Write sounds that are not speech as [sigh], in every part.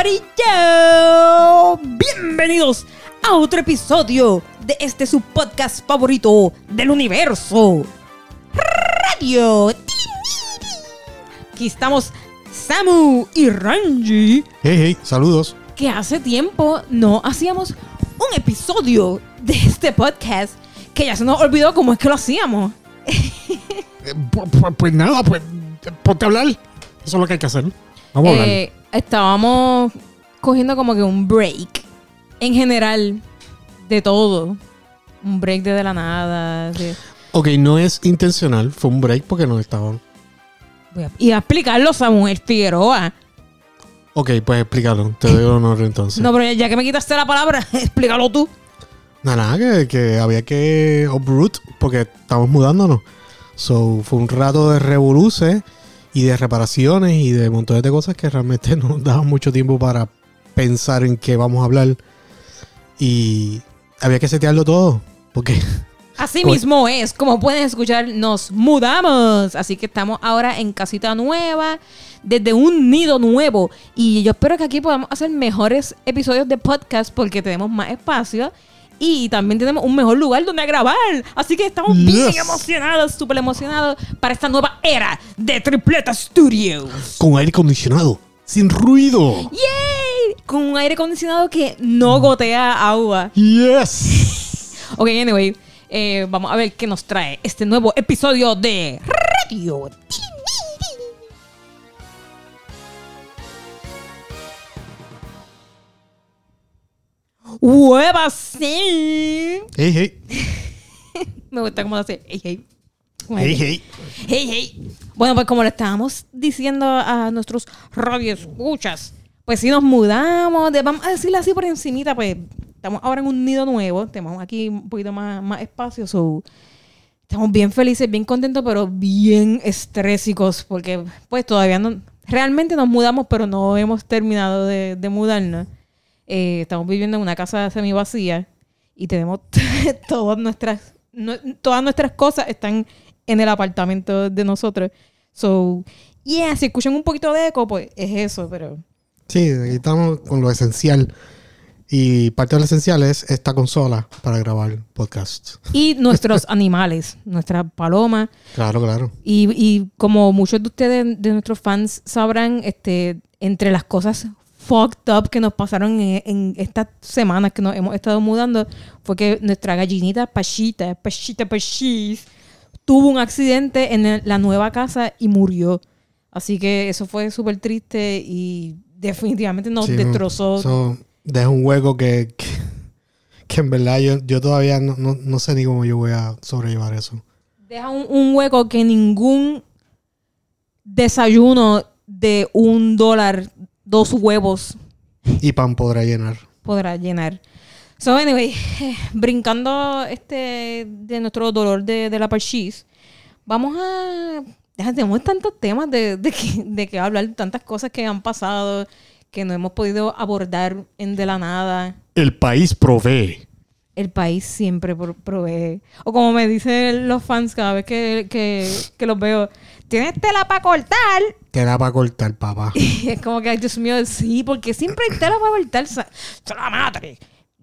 Corillo! Bienvenidos a otro episodio de este su podcast favorito del universo. Radio. Aquí estamos Samu y Ranji, Hey, hey, saludos. que hace tiempo no hacíamos un episodio de este podcast que ya se nos olvidó cómo es que lo hacíamos. Eh, pu- pu- pues, nada, pues ponte a hablar. Eso es lo que hay que hacer. Vamos a hablar. Estábamos cogiendo como que un break en general de todo. Un break de, de la nada. de- Ok, no es intencional, fue un break porque no estaban. Voy a, y a explicarlo Samuel Figueroa. Ok, pues explícalo. Te doy el honor entonces. No, pero ya que me quitaste la palabra, [laughs] explícalo tú. Nada, nada, que, que había que uproot porque estamos mudándonos. So, fue un rato de revoluces y de reparaciones y de montones de cosas que realmente [laughs] no nos daban mucho tiempo para pensar en qué vamos a hablar. Y había que setearlo todo. Porque [laughs] Así Pues- mismo es, como pueden escuchar, nos mudamos. Así que estamos ahora en casita nueva, desde un nido nuevo. Y yo espero que aquí podamos hacer mejores episodios de podcast porque tenemos más espacio. Y también tenemos un mejor lugar donde grabar. Así que estamos bien emocionados, súper emocionados para esta nueva era de Tripleta Studios. con aire acondicionado, sin ruido. ¡Yay! Con un aire acondicionado que no gotea agua. Yes. Ok, anyway, eh, vamos a ver qué nos trae este nuevo episodio de Radio. ¡Hueva sí! Hey, hey. [laughs] Me gusta cómo hace. Hey, hey. Hey, hey. Hey, hey. Bueno, pues como le estábamos diciendo a nuestros radioescuchas, pues si nos mudamos, de- vamos a decirlo así por encimita, pues estamos ahora en un nido nuevo, tenemos aquí un poquito más, más espacio, so, estamos bien felices, bien contentos, pero bien estrésicos, porque pues todavía no, realmente nos mudamos, pero no hemos terminado de, de mudarnos. Eh, estamos viviendo en una casa semi vacía y tenemos [laughs] todas nuestras no- todas nuestras cosas están en el apartamento de nosotros. So, yeah, si escuchan un poquito de eco, pues es eso, pero Sí, aquí estamos con lo esencial. Y parte de lo esencial es esta consola para grabar podcast. y nuestros [laughs] animales, nuestra paloma Claro, claro. y, y como muchos de ustedes de nuestros fans sabrán, este entre las cosas fucked up que nos pasaron en, en estas semanas que nos hemos estado mudando fue que nuestra gallinita Pachita, Pachita Pachis, tuvo un accidente en la nueva casa y murió. Así que eso fue súper triste y definitivamente nos Sí, destrozó. Eso deja un hueco que, que, que en verdad yo, yo todavía no, no, no sé ni cómo yo voy a sobrellevar eso. Deja un, un hueco que ningún desayuno de un dólar, dos huevos Y pan podrá llenar. podrá llenar. So, anyway, eh, [sighs] brincando este de nuestro dolor de, de la parchís, vamos a. ya Tenemos tantos temas de, de, que, de que hablar, tantas cosas que han pasado que no hemos podido abordar en de la nada. El país provee. El país siempre pro- provee. O como me dicen los fans cada vez que, que, que los veo, ¿tienes tela para cortar? Te da para cortar, papá. [laughs] Y es como que, Dios mío, sí, porque siempre hay tela para cortar. sa- ¡Sa la madre!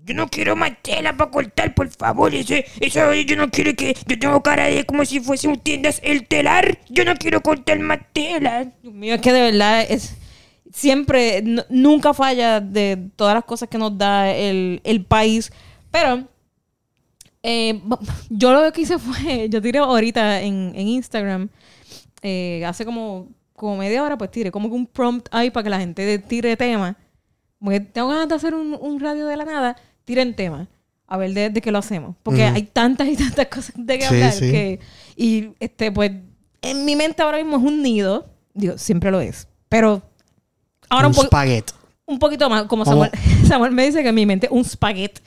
Yo no quiero más tela para cortar, por favor. Ese, eso, yo no quiero que. Yo tengo cara de como si fuese un tiendas el telar. Yo no quiero cortar más tela. Dios mío, es que de verdad es siempre, nunca falla de todas las cosas que nos da el, el país. Pero eh, yo lo que hice fue, [laughs] yo tiré ahorita en, en Instagram, eh, hace como, como media hora, pues tiré como que un prompt ahí para que la gente tire tema. Porque tengo ganas de hacer un, un radio de la nada, tiren tema. A ver de, de qué lo hacemos. Porque hay tantas y tantas [laughs] cosas de que Sí, hablar sí. que... Y este, pues, en mi mente ahora mismo es un nido. Digo, siempre lo es. Pero ahora un, un po- spaghetti. un poquito más, como. Samuel, [laughs] Samuel me dice que en mi mente un spaghetti.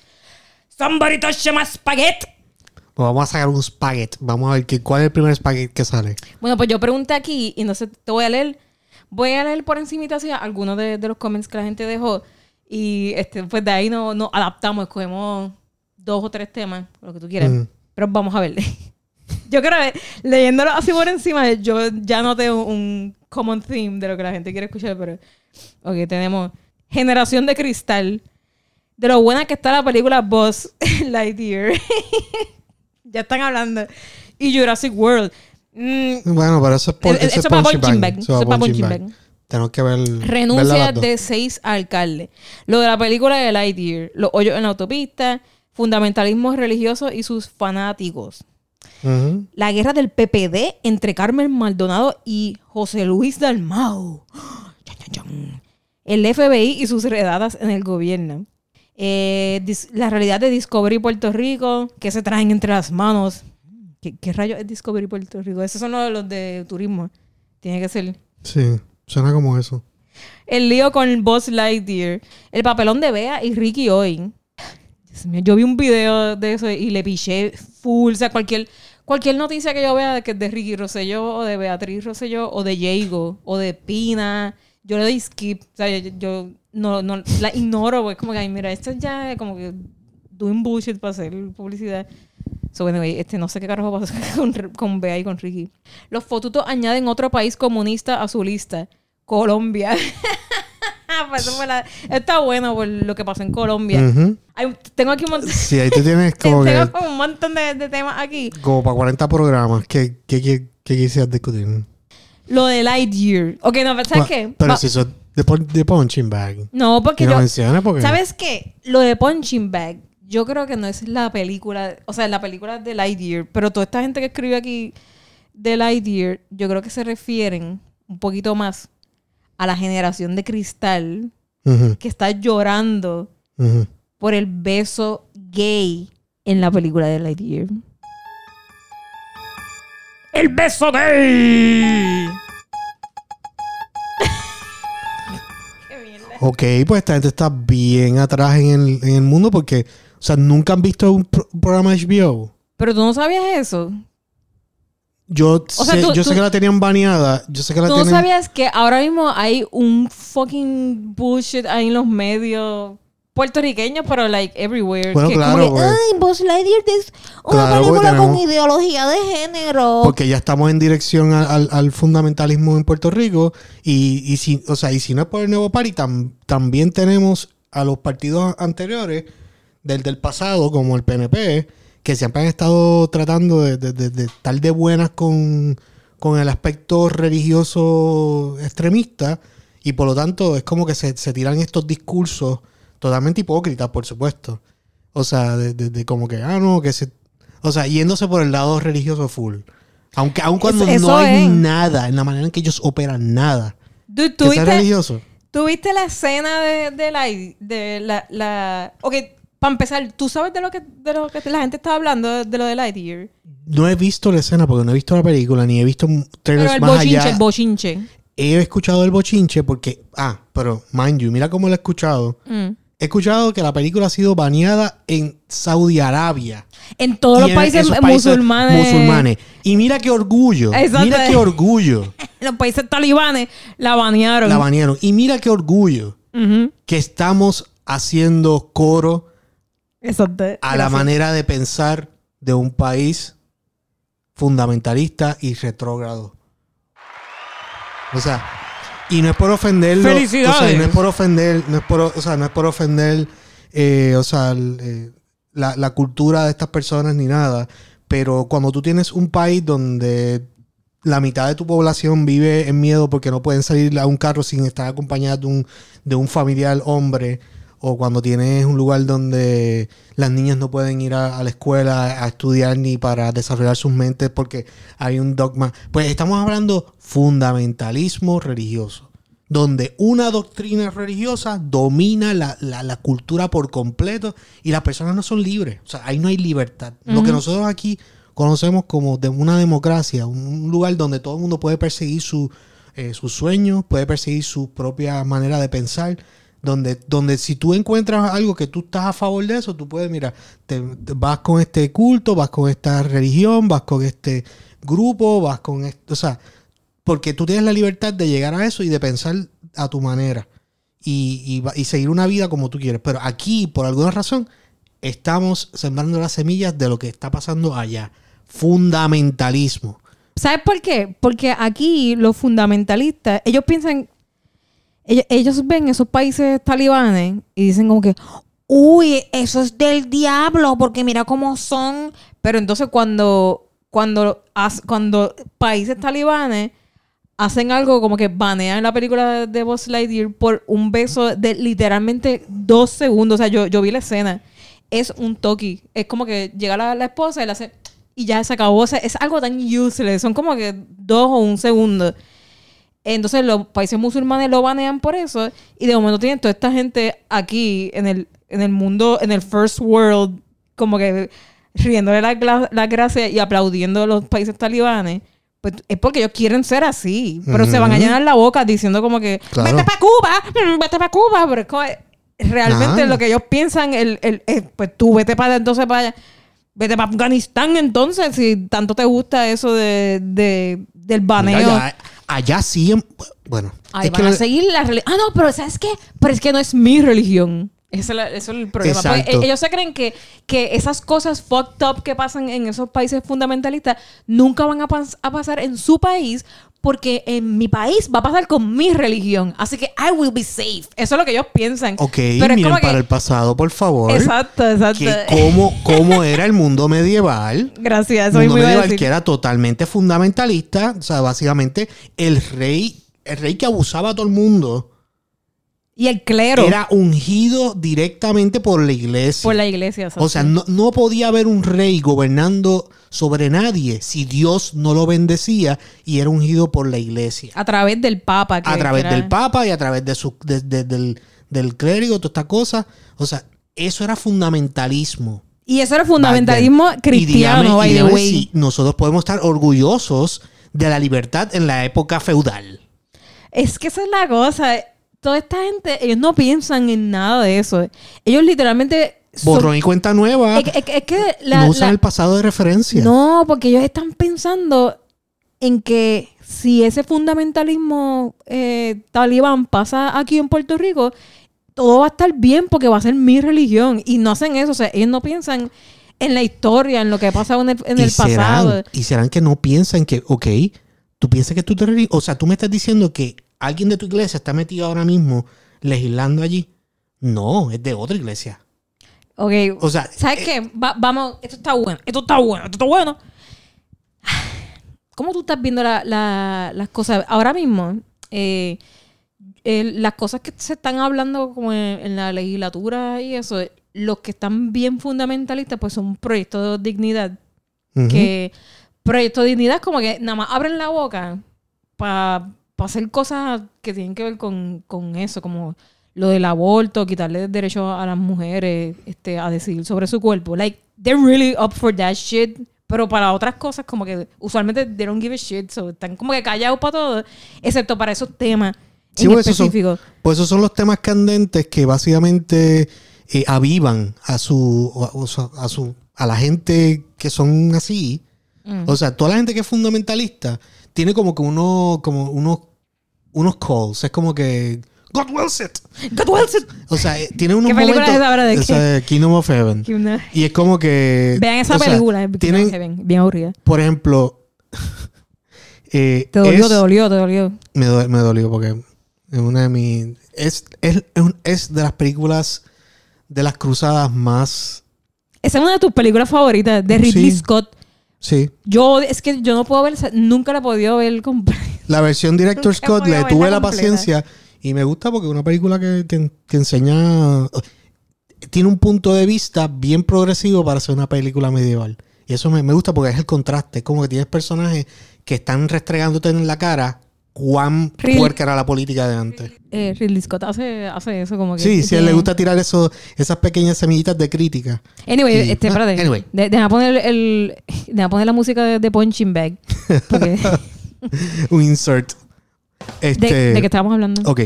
Somebody touch my spaghetti. Pues vamos a sacar un spaghetti. Vamos a ver que, cuál es el primer spaghetti que sale. Bueno, pues yo pregunté aquí y entonces te voy a leer. Voy a leer por encimita así algunos de, de los comments que la gente dejó. Y este, pues de ahí nos no adaptamos, escogemos dos o tres temas, lo que tú quieras. Ujú. Pero vamos a ver. [laughs] yo creo que leyéndolo así por encima, yo ya noté un, un common theme de lo que la gente quiere escuchar. Pero, ok, tenemos Generación de Cristal. De lo buena que está la película Buzz [laughs] Lightyear. [laughs] ya están hablando. Y Jurassic World. Mm, Bueno, pero eso es por, Eh, eh, eso es para punching bag. Eso es para punching bag. Tenemos que ver. renuncia de seis alcaldes. Lo de la película de Lightyear. Los hoyos en la autopista. Fundamentalismo religioso y sus fanáticos. La guerra del PPD entre Carmen Maldonado y José Luis Dalmau. [gasps] El FBI y sus redadas en el gobierno. Eh, la realidad de Discovery Puerto Rico, que se traen entre las manos. ¿Qué, qué rayos es Discovery Puerto Rico? Esos son los, los de turismo. Tiene que ser. Sí, suena como eso. El lío con Buzz Lightyear. El papelón de Bea y Ricky. Dios mío, yo vi un video de eso y le piché full. O sea, cualquier, cualquier noticia que yo vea que es de Ricky Rosselló o de Beatriz Rosselló o de Jago o de Pina, yo le doy skip. O sea, yo, yo no, no la ignoro. Pues como que, ay, mira, esto ya es como que doing bullshit para hacer publicidad. So, anyway, este, no sé qué carajo pasa [laughs] con, con Bea y con Ricky. Los fotutos añaden otro país comunista a su lista. Colombia. [laughs] Pues la- Está bueno por lo que pasó en Colombia. Tengo aquí un montón, Sí, ahí tú tienes [laughs] como tengo que. como un montón de, de temas aquí. Como para 40 programas. ¿Qué, qué, qué, qué quisieras discutir? Lo de Lightyear. Ok, no, ¿sabes Bueno, qué? Pero Va- si eso es de, de punching bag. No, porque yo... porque. ¿Sabes qué? Lo de Punching Bag, yo creo que no es la película, o sea, la película de Lightyear, pero toda esta gente que escribe aquí de Lightyear, yo creo que se refieren un poquito más a la generación de cristal que está llorando por el beso gay en la película de Lightyear. ¡El beso gay! Ok, pues esta gente está bien atrás en el, en el mundo porque, o sea, nunca han visto un, pro- un programa HBO. Pero tú no sabías eso. Yo, O sea, sé, tú- yo sé que la tenían baneada. Yo sé que la ¿Tú no tienen. sabías que ahora mismo hay un fucking bullshit ahí en los medios puertorriqueños, pero like everywhere? Bueno, que claro, como que, pues. ay, Buzz Lightyear es una Claro, película con ideología de género. Porque ya estamos en dirección al, al- al fundamentalismo en Puerto Rico. Y, y si, o sea, y si no es por el nuevo party, tam- también tenemos a los partidos anteriores del, del pasado, como el PNP, que siempre han estado tratando de, de- de- de estar de buenas con, con el aspecto religioso extremista. Y por lo tanto, es como que se, se tiran estos discursos totalmente hipócritas, por supuesto. O sea, de, de- de como que, ah, no, que se. O sea, yéndose por el lado religioso full. Aunque, aun cuando no hay es. nada, en la manera en que ellos operan nada. Dude, Que ¿tú sea viste, religioso. tú viste la escena de, de la... De la, la... Ok, para empezar, ¿tú sabes de lo que, de lo que la gente estaba hablando, de lo de Lightyear? No he visto la escena porque no he visto la película, ni he visto trailers Pero el más bochinche, allá. el bochinche. he escuchado el bochinche porque. Ah, pero mind you, mira cómo lo he escuchado. Mm. He escuchado que la película ha sido baneada en Saudi Arabia. En todos los en países, musulmanes. musulmanes. Y mira qué orgullo. Exacto. Mira qué orgullo. [laughs] Los países talibanes la banearon. la banearon. Y mira qué orgullo que estamos haciendo coro Exacto. a la Gracias. manera de pensar de un país fundamentalista y retrógrado. O sea, y no es por ofenderlo. ¡Felicidades! O sea, no es por ofender, no es por, o sea, no es por ofender, eh, o sea, el, eh, la, la cultura de estas personas ni nada. Pero cuando tú tienes un país donde la mitad de tu población vive en miedo porque no pueden salir a un carro sin estar acompañados de un, de un familiar hombre, o cuando tienes un lugar donde las niñas no pueden ir a, a la escuela a estudiar ni para desarrollar sus mentes porque hay un dogma. Pues estamos hablando fundamentalismo religioso, donde una doctrina religiosa domina la, la- la cultura por completo y las personas no son libres. O sea, ahí no hay libertad. Lo que nosotros aquí conocemos como de una democracia, un, un lugar donde todo el mundo puede perseguir su, eh, sus sueños, puede perseguir su propia manera de pensar. Donde, donde si tú encuentras algo que tú estás a favor de eso, tú puedes, mira, vas con este culto, vas con esta religión, vas con este grupo, vas con esto, o sea, porque tú tienes la libertad de llegar a eso y de pensar a tu manera y, y y seguir una vida como tú quieres. Pero aquí, por alguna razón, estamos sembrando las semillas de lo que está pasando allá. Fundamentalismo. ¿Sabes por qué? Porque aquí los fundamentalistas, ellos piensan, ellos, ellos ven esos países talibanes y dicen como que, uy, eso es del diablo, porque mira cómo son. Pero entonces cuando, cuando, cuando países talibanes hacen algo como que banean la película de Buzz Lightyear por un beso de literalmente dos segundos. O sea, yo, yo vi la escena. Es un toki. Es como que llega la, la esposa y le hace... Y ya se acabó. O sea, es algo tan useless. Son como que dos o un segundo. Entonces los países musulmanes lo banean por eso. Y de momento tienen toda esta gente aquí en el, en el mundo, en el first world, como que riéndole la, gla- la gracia y aplaudiendo a los países talibanes. Pues es porque ellos quieren ser así. Pero se van a llenar la boca diciendo como que Claro. vete para Cuba, mm, vete para Cuba. Pero es como, realmente Ah. lo que ellos piensan, el, el, es, pues tú vete para entonces para allá. Vete para Afganistán entonces, si tanto te gusta eso de, de- del baneo. Allá sí. en- bueno. Ahí es que van a seguir la religión. Ah, no, pero ¿sabes qué? Pero es que no es mi religión. Ese es, la- eso es el problema. Porque Exacto. e- ellos se creen que, que esas cosas fucked up que pasan en esos países fundamentalistas nunca van a, pas- a pasar en su país porque en mi país va a pasar con mi religión. Así que I will be safe. Eso es lo que ellos piensan. Ok, pero miren que... para el pasado, por favor. Exacto, exacto. Que cómo, cómo era el mundo medieval. [laughs] Gracias, eso mundo iba a medieval decir. que era totalmente fundamentalista. O sea, básicamente el rey, el rey que abusaba a todo el mundo, Y el clero era ungido directamente por la iglesia. por la iglesia. O sea, no, no podía haber un rey gobernando sobre nadie si Dios no lo bendecía y era ungido por la iglesia. a través del papa. que- a través era- del papa y a través de su, de- de- del, del clérigo, toda esta cosa. O sea, eso era fundamentalismo. Y eso era fundamentalismo Back cristiano, by the way. si nosotros podemos estar orgullosos de la libertad en la época feudal. Es que esa es la cosa. Toda esta gente, ellos no piensan en nada de eso. Ellos literalmente... son- Borrón y cuenta nueva. es, que- es que- es que la- no usan la- el pasado de referencia. No, porque ellos están pensando en que si ese fundamentalismo eh, talibán pasa aquí en Puerto Rico, todo va a estar bien porque va a ser mi religión. Y no hacen eso. O sea, ellos no piensan en la historia, en lo que ha pasado en el, en y el pasado. Y serán que no piensan que, ok, tú piensas que tú te O sea, tú me estás diciendo que alguien de tu iglesia está metido ahora mismo legislando allí. No, es de otra iglesia. Ok, O sea, ¿Sabes eh, qué? Va- vamos, esto está bueno, esto está bueno, esto está bueno. ¿Cómo tú estás viendo la- la- las cosas ahora mismo? eh, las cosas que se están hablando como en, en la legislatura y eso, los que están bien fundamentalistas, pues son proyectos de dignidad. Que proyectos de dignidad como que nada más abren la boca para hacer cosas que tienen que ver con, con eso, como lo del aborto, quitarle derecho a las mujeres este, a decidir sobre su cuerpo. Like, they're really up for that shit. Pero para otras cosas, como que usualmente they don't give a shit. So están como que callados para todo, excepto para esos temas Sí, en pues esos son- específico. Pues esos son los temas candentes que básicamente eh, avivan a su, a su a la gente que son así. Mm. O sea, toda la gente que es fundamentalista tiene como que uno, como unos, unos calls. Es como que God wills it. God wills it. O sea, eh, tiene unos ¿Qué película momentos. es ahora de esa de Kingdom of Heaven. Y es como que. Vean esa o sea, película, es tienen, bien, aburrida. por ejemplo. [laughs] eh, Te dolió, es- te dolió, te dolió. Me, do- me dolió porque es una de mis. Es, es, es de las películas de las cruzadas más. Esa es una de tus películas favoritas, de Ridley Sí. Scott. Sí. Yo, es que yo no puedo ver, nunca la he podido ver completa. La versión Director Scott le tuve la completa. paciencia y me gusta porque es una película que, que- que enseña. Tiene un punto de vista bien progresivo para ser una película medieval. Y eso me, me gusta porque es el contraste. Es como que tienes personajes que están restregándote en la cara cuán Real- puerca era la política de antes. Eh, Ridley Scott hace, hace eso como que... Sí, sí, a él le gusta tirar eso, esas pequeñas semillitas de crítica. Anyway, Sí. este, Ah, espérate. anyway. De- deja poner el... Deja poner la música de, de Punching Bag. Porque, [laughs] [laughs] Un insert. Este, de, ¿De qué estábamos hablando? Ok.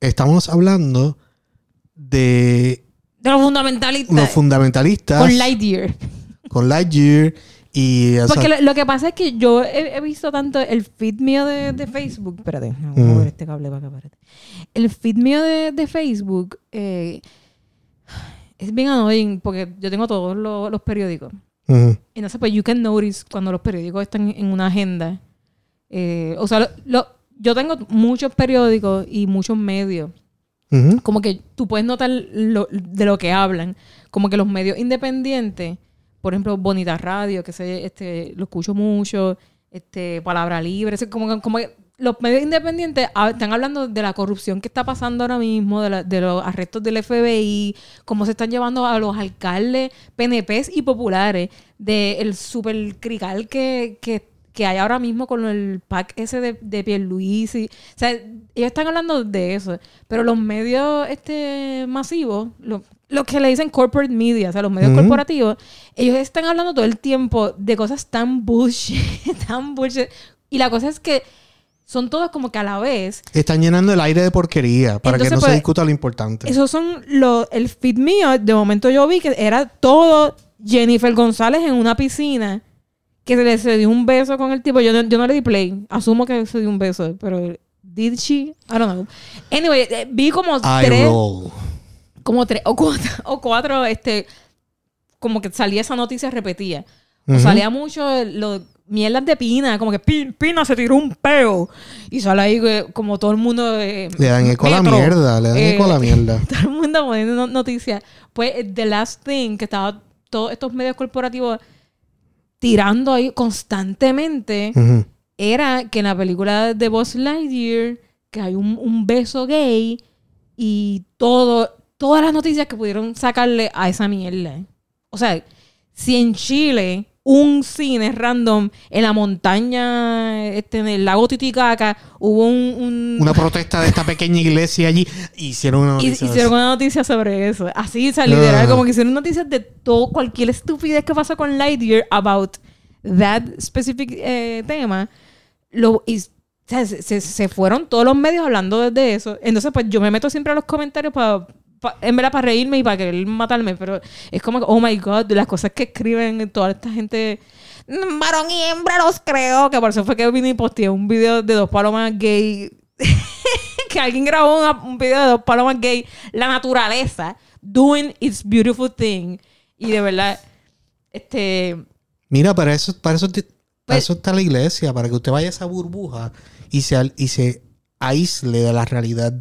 Estamos hablando de De los fundamentalistas. los fundamentalistas con Lightyear. con Lightyear y o sea, Porque lo, lo que pasa es que yo he, he visto tanto el feed mío de, de Facebook. Espérate, vamos a mover este cable para acá, espérate. El feed mío de, de Facebook eh, es bien annoying porque yo tengo todos los, los periódicos. Y no sé, pues you can notice cuando los periódicos están en una agenda. Eh, o sea, lo- lo- yo tengo muchos periódicos y muchos medios. Como que tú puedes notar lo- de lo que hablan. Como que los medios independientes, por ejemplo, Bonita Radio, que sé, este, lo escucho mucho, este, Palabra Libre, como, que- como que los medios independientes están hablando de la corrupción que está pasando ahora mismo, de, la- de los arrestos del FBI, cómo se están llevando a los alcaldes, PNPs y populares, del super crical que, que, que hay ahora mismo con el pack ese de, de Pierluisi. O sea, ellos están hablando de eso. Pero los medios este masivos, lo, lo que le dicen corporate media, o sea, los medios corporativos, ellos están hablando todo el tiempo de cosas tan bullshit, [laughs] tan bullshit. Y la cosa es que son todos como que a la vez Están llenando el aire de porquería para Entonces, que no pues, se discuta lo importante. esos son los... El feed mío, de momento yo vi que era todo Jennifer González en una piscina que se le se dio un beso con el tipo. Yo no, yo no le di play. Asumo que se dio un beso, pero... ¿Did she? I don't know. Anyway, eh, vi como I tres... roll. Como tres o cuatro, [laughs] o cuatro, este... Como que salía esa noticia. O Ujú. salía mucho lo, mierdas de Pina, como que Pi- Pina se tiró un peo. Y sale ahí eh, como todo el mundo... eh, Le dan eco a la mierda, le dan Eh, eco a la mierda. [laughs] todo el mundo poniendo no- noticias. Pues The Last Thing, que estaba todos estos medios corporativos tirando ahí constantemente, era que en la película de Buzz Lightyear, que hay un, un beso gay y todo, todas las noticias que pudieron sacarle a esa mierda. O sea, si en Chile un cine random en la montaña, este, en el lago Titicaca, hubo un- un, Una protesta de esta pequeña iglesia allí. Hicieron una noticia. hicieron una noticia sobre eso. Así, o sea, literal, Ah. como que hicieron noticias de todo, cualquier estupidez que pasó con Lightyear about that specific eh, tema. Lo, y, o sea, se, se- se fueron todos los medios hablando de eso. Entonces, pues yo me meto siempre a los comentarios para. En verdad, para reírme y para querer matarme, pero es como oh my god, las cosas que escriben toda esta gente, varón y hembra los creo, que por eso fue que vine y posteé un video de dos palomas gay [laughs] que alguien grabó una- un video de dos palomas gay, la naturaleza, doing its beautiful thing. Y de verdad, este. Mira, para eso, para eso, para Pues- eso está la iglesia, para que usted vaya a esa burbuja y se, y se aísle de la realidad.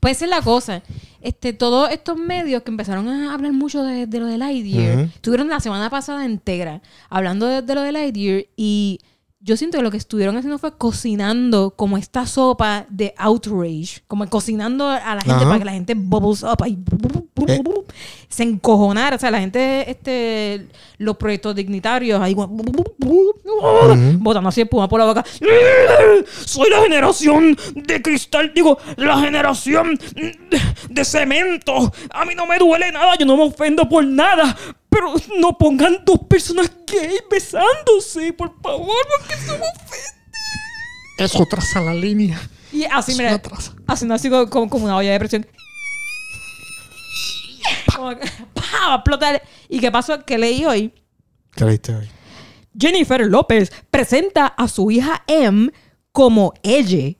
Pues esa es la cosa. Este, todos estos medios que empezaron a hablar mucho de, de lo de Lightyear, estuvieron la semana pasada entera hablando de, de lo de Lightyear y yo siento que lo que estuvieron haciendo fue cocinando como esta sopa de outrage, como cocinando a la gente Ajá. para que la gente bubbles up y Eh. se encojonara, o sea, la gente, este, los proyectos dignitarios ahí como- botando así espuma por la boca. Soy la generación de cristal, digo, la generación de cemento. A mí no me duele nada, yo no me ofendo por nada. Pero no pongan dos personas gay besándose, por favor, porque ofende. Eso traza la línea. Y así, mira, traza. haciendo así como, como- una olla de presión. Como ¡pa! va a explotar. ¿Y qué pasó? Que leí hoy. ¿Qué leíste hoy? Jennifer López presenta a su hija M como ella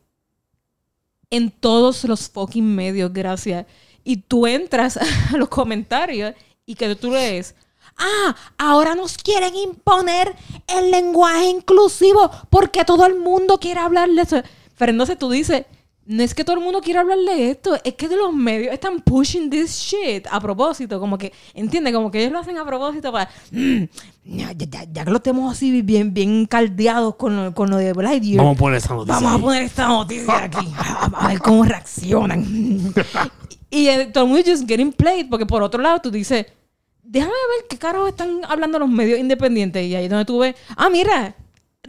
en todos los fucking medios, gracias. Y tú entras [laughs] a los comentarios y que tú lees, ah, ahora nos quieren imponer el lenguaje inclusivo porque todo el mundo quiere hablar de eso. Pero entonces tú dices, no es que todo el mundo quiera hablar de esto, es que los medios están pushing this shit a propósito, como que, entiende, como que ellos lo hacen a propósito para, "Mm, ya, ya- ya- que lo tenemos así bien, bien caldeados con lo, con lo de Lightyear, Vamos a poner esa noticia. Vamos a poner esta noticia aquí. A, a ver cómo reaccionan. [laughs] y eh, todo el mundo just getting played. Porque por otro lado tú dices, déjame ver qué carajo están hablando los medios independientes. Y ahí es donde tú ves, ah, mira,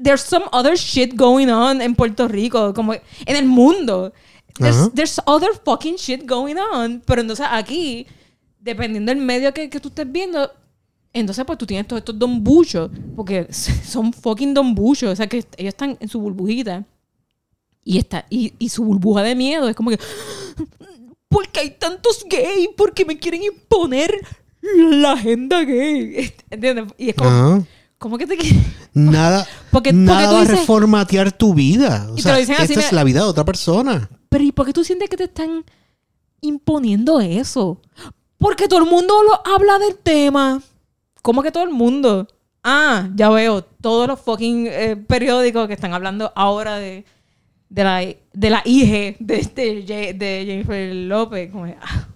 there's some other shit going on en Puerto Rico. Como en el mundo. There's, there's other fucking shit going on. Pero entonces aquí, dependiendo del medio que, que tú estés viendo, entonces, pues tú tienes todos estos dombuchos, porque [laughs] son fucking dombuchos, o sea, que ellos están en su burbujita. Y, está, y, y su burbuja de miedo es como que, ¿por qué hay tantos gays? ¿Por qué me quieren imponer la agenda gay? ¿Entiendes? Y es como. ¿cómo que te quieren? Nada, [laughs] Porque- porque nada tú va a dices- reformatear tu vida. O Y te sea, lo dicen así, esta es la vida de otra persona. Pero ¿y por qué tú sientes que te están imponiendo eso? Porque todo el mundo lo habla del tema. ¿Cómo que todo el mundo? Ah, ya veo. Todos los fucking eh, periódicos que están hablando ahora de, de la, de la hija de, este, de Jennifer López. Como, ah,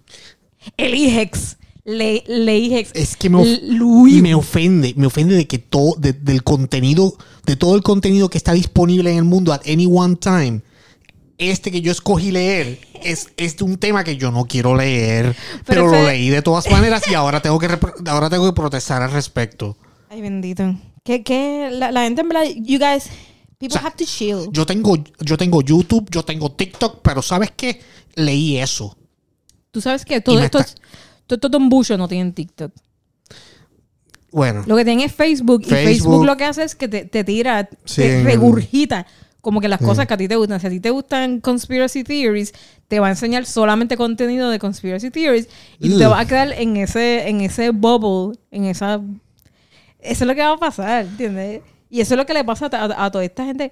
el hijex. Le, le hijex. Es que me, of- L- Luis. me ofende, me ofende de que todo, de- del contenido, de todo el contenido que está disponible en el mundo at any one time, este que yo escogí leer es, es de un tema que yo no quiero leer, pero, Pero lo leí de todas maneras y ahora tengo que ahora tengo que protestar al respecto. Ay, bendito. Que, que la, la gente en verdad, you guys, people O sea, have to chill. Yo tengo, yo tengo YouTube, yo tengo TikTok, pero ¿sabes qué? Leí eso. Tú sabes que todo esto está- es, todo no tienen TikTok. Bueno, Lo que tienen es Facebook, y Facebook. Lo que hace es que te, te tira, Sí, te regurgita como que las cosas que a ti te gustan. Si a ti te gustan conspiracy theories, te va a enseñar solamente contenido de conspiracy theories y te vas a quedar en ese, en ese bubble, en esa... Eso es lo que va a pasar, ¿entiendes? Y eso es lo que le pasa a, a- a toda esta gente.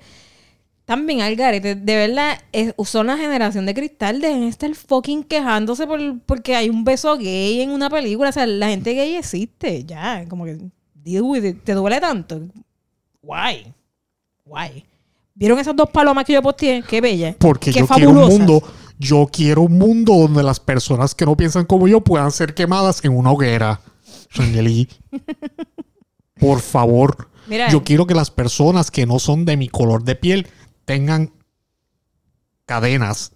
También al garete, de verdad, es- son la generación de cristal, dejen de estar fucking quejándose por, porque hay un beso gay en una película. O sea, la gente gay existe, ya, como que, it. ¿te duele tanto? Why? Why? ¿Vieron esas dos palomas que yo posteé? Qué bella. porque Qué yo quiero un mundo, yo quiero un mundo donde las personas que no piensan como yo puedan ser quemadas en una hoguera. [laughs] Por favor. Mira, Yo quiero que las personas que no son de mi color de piel tengan cadenas.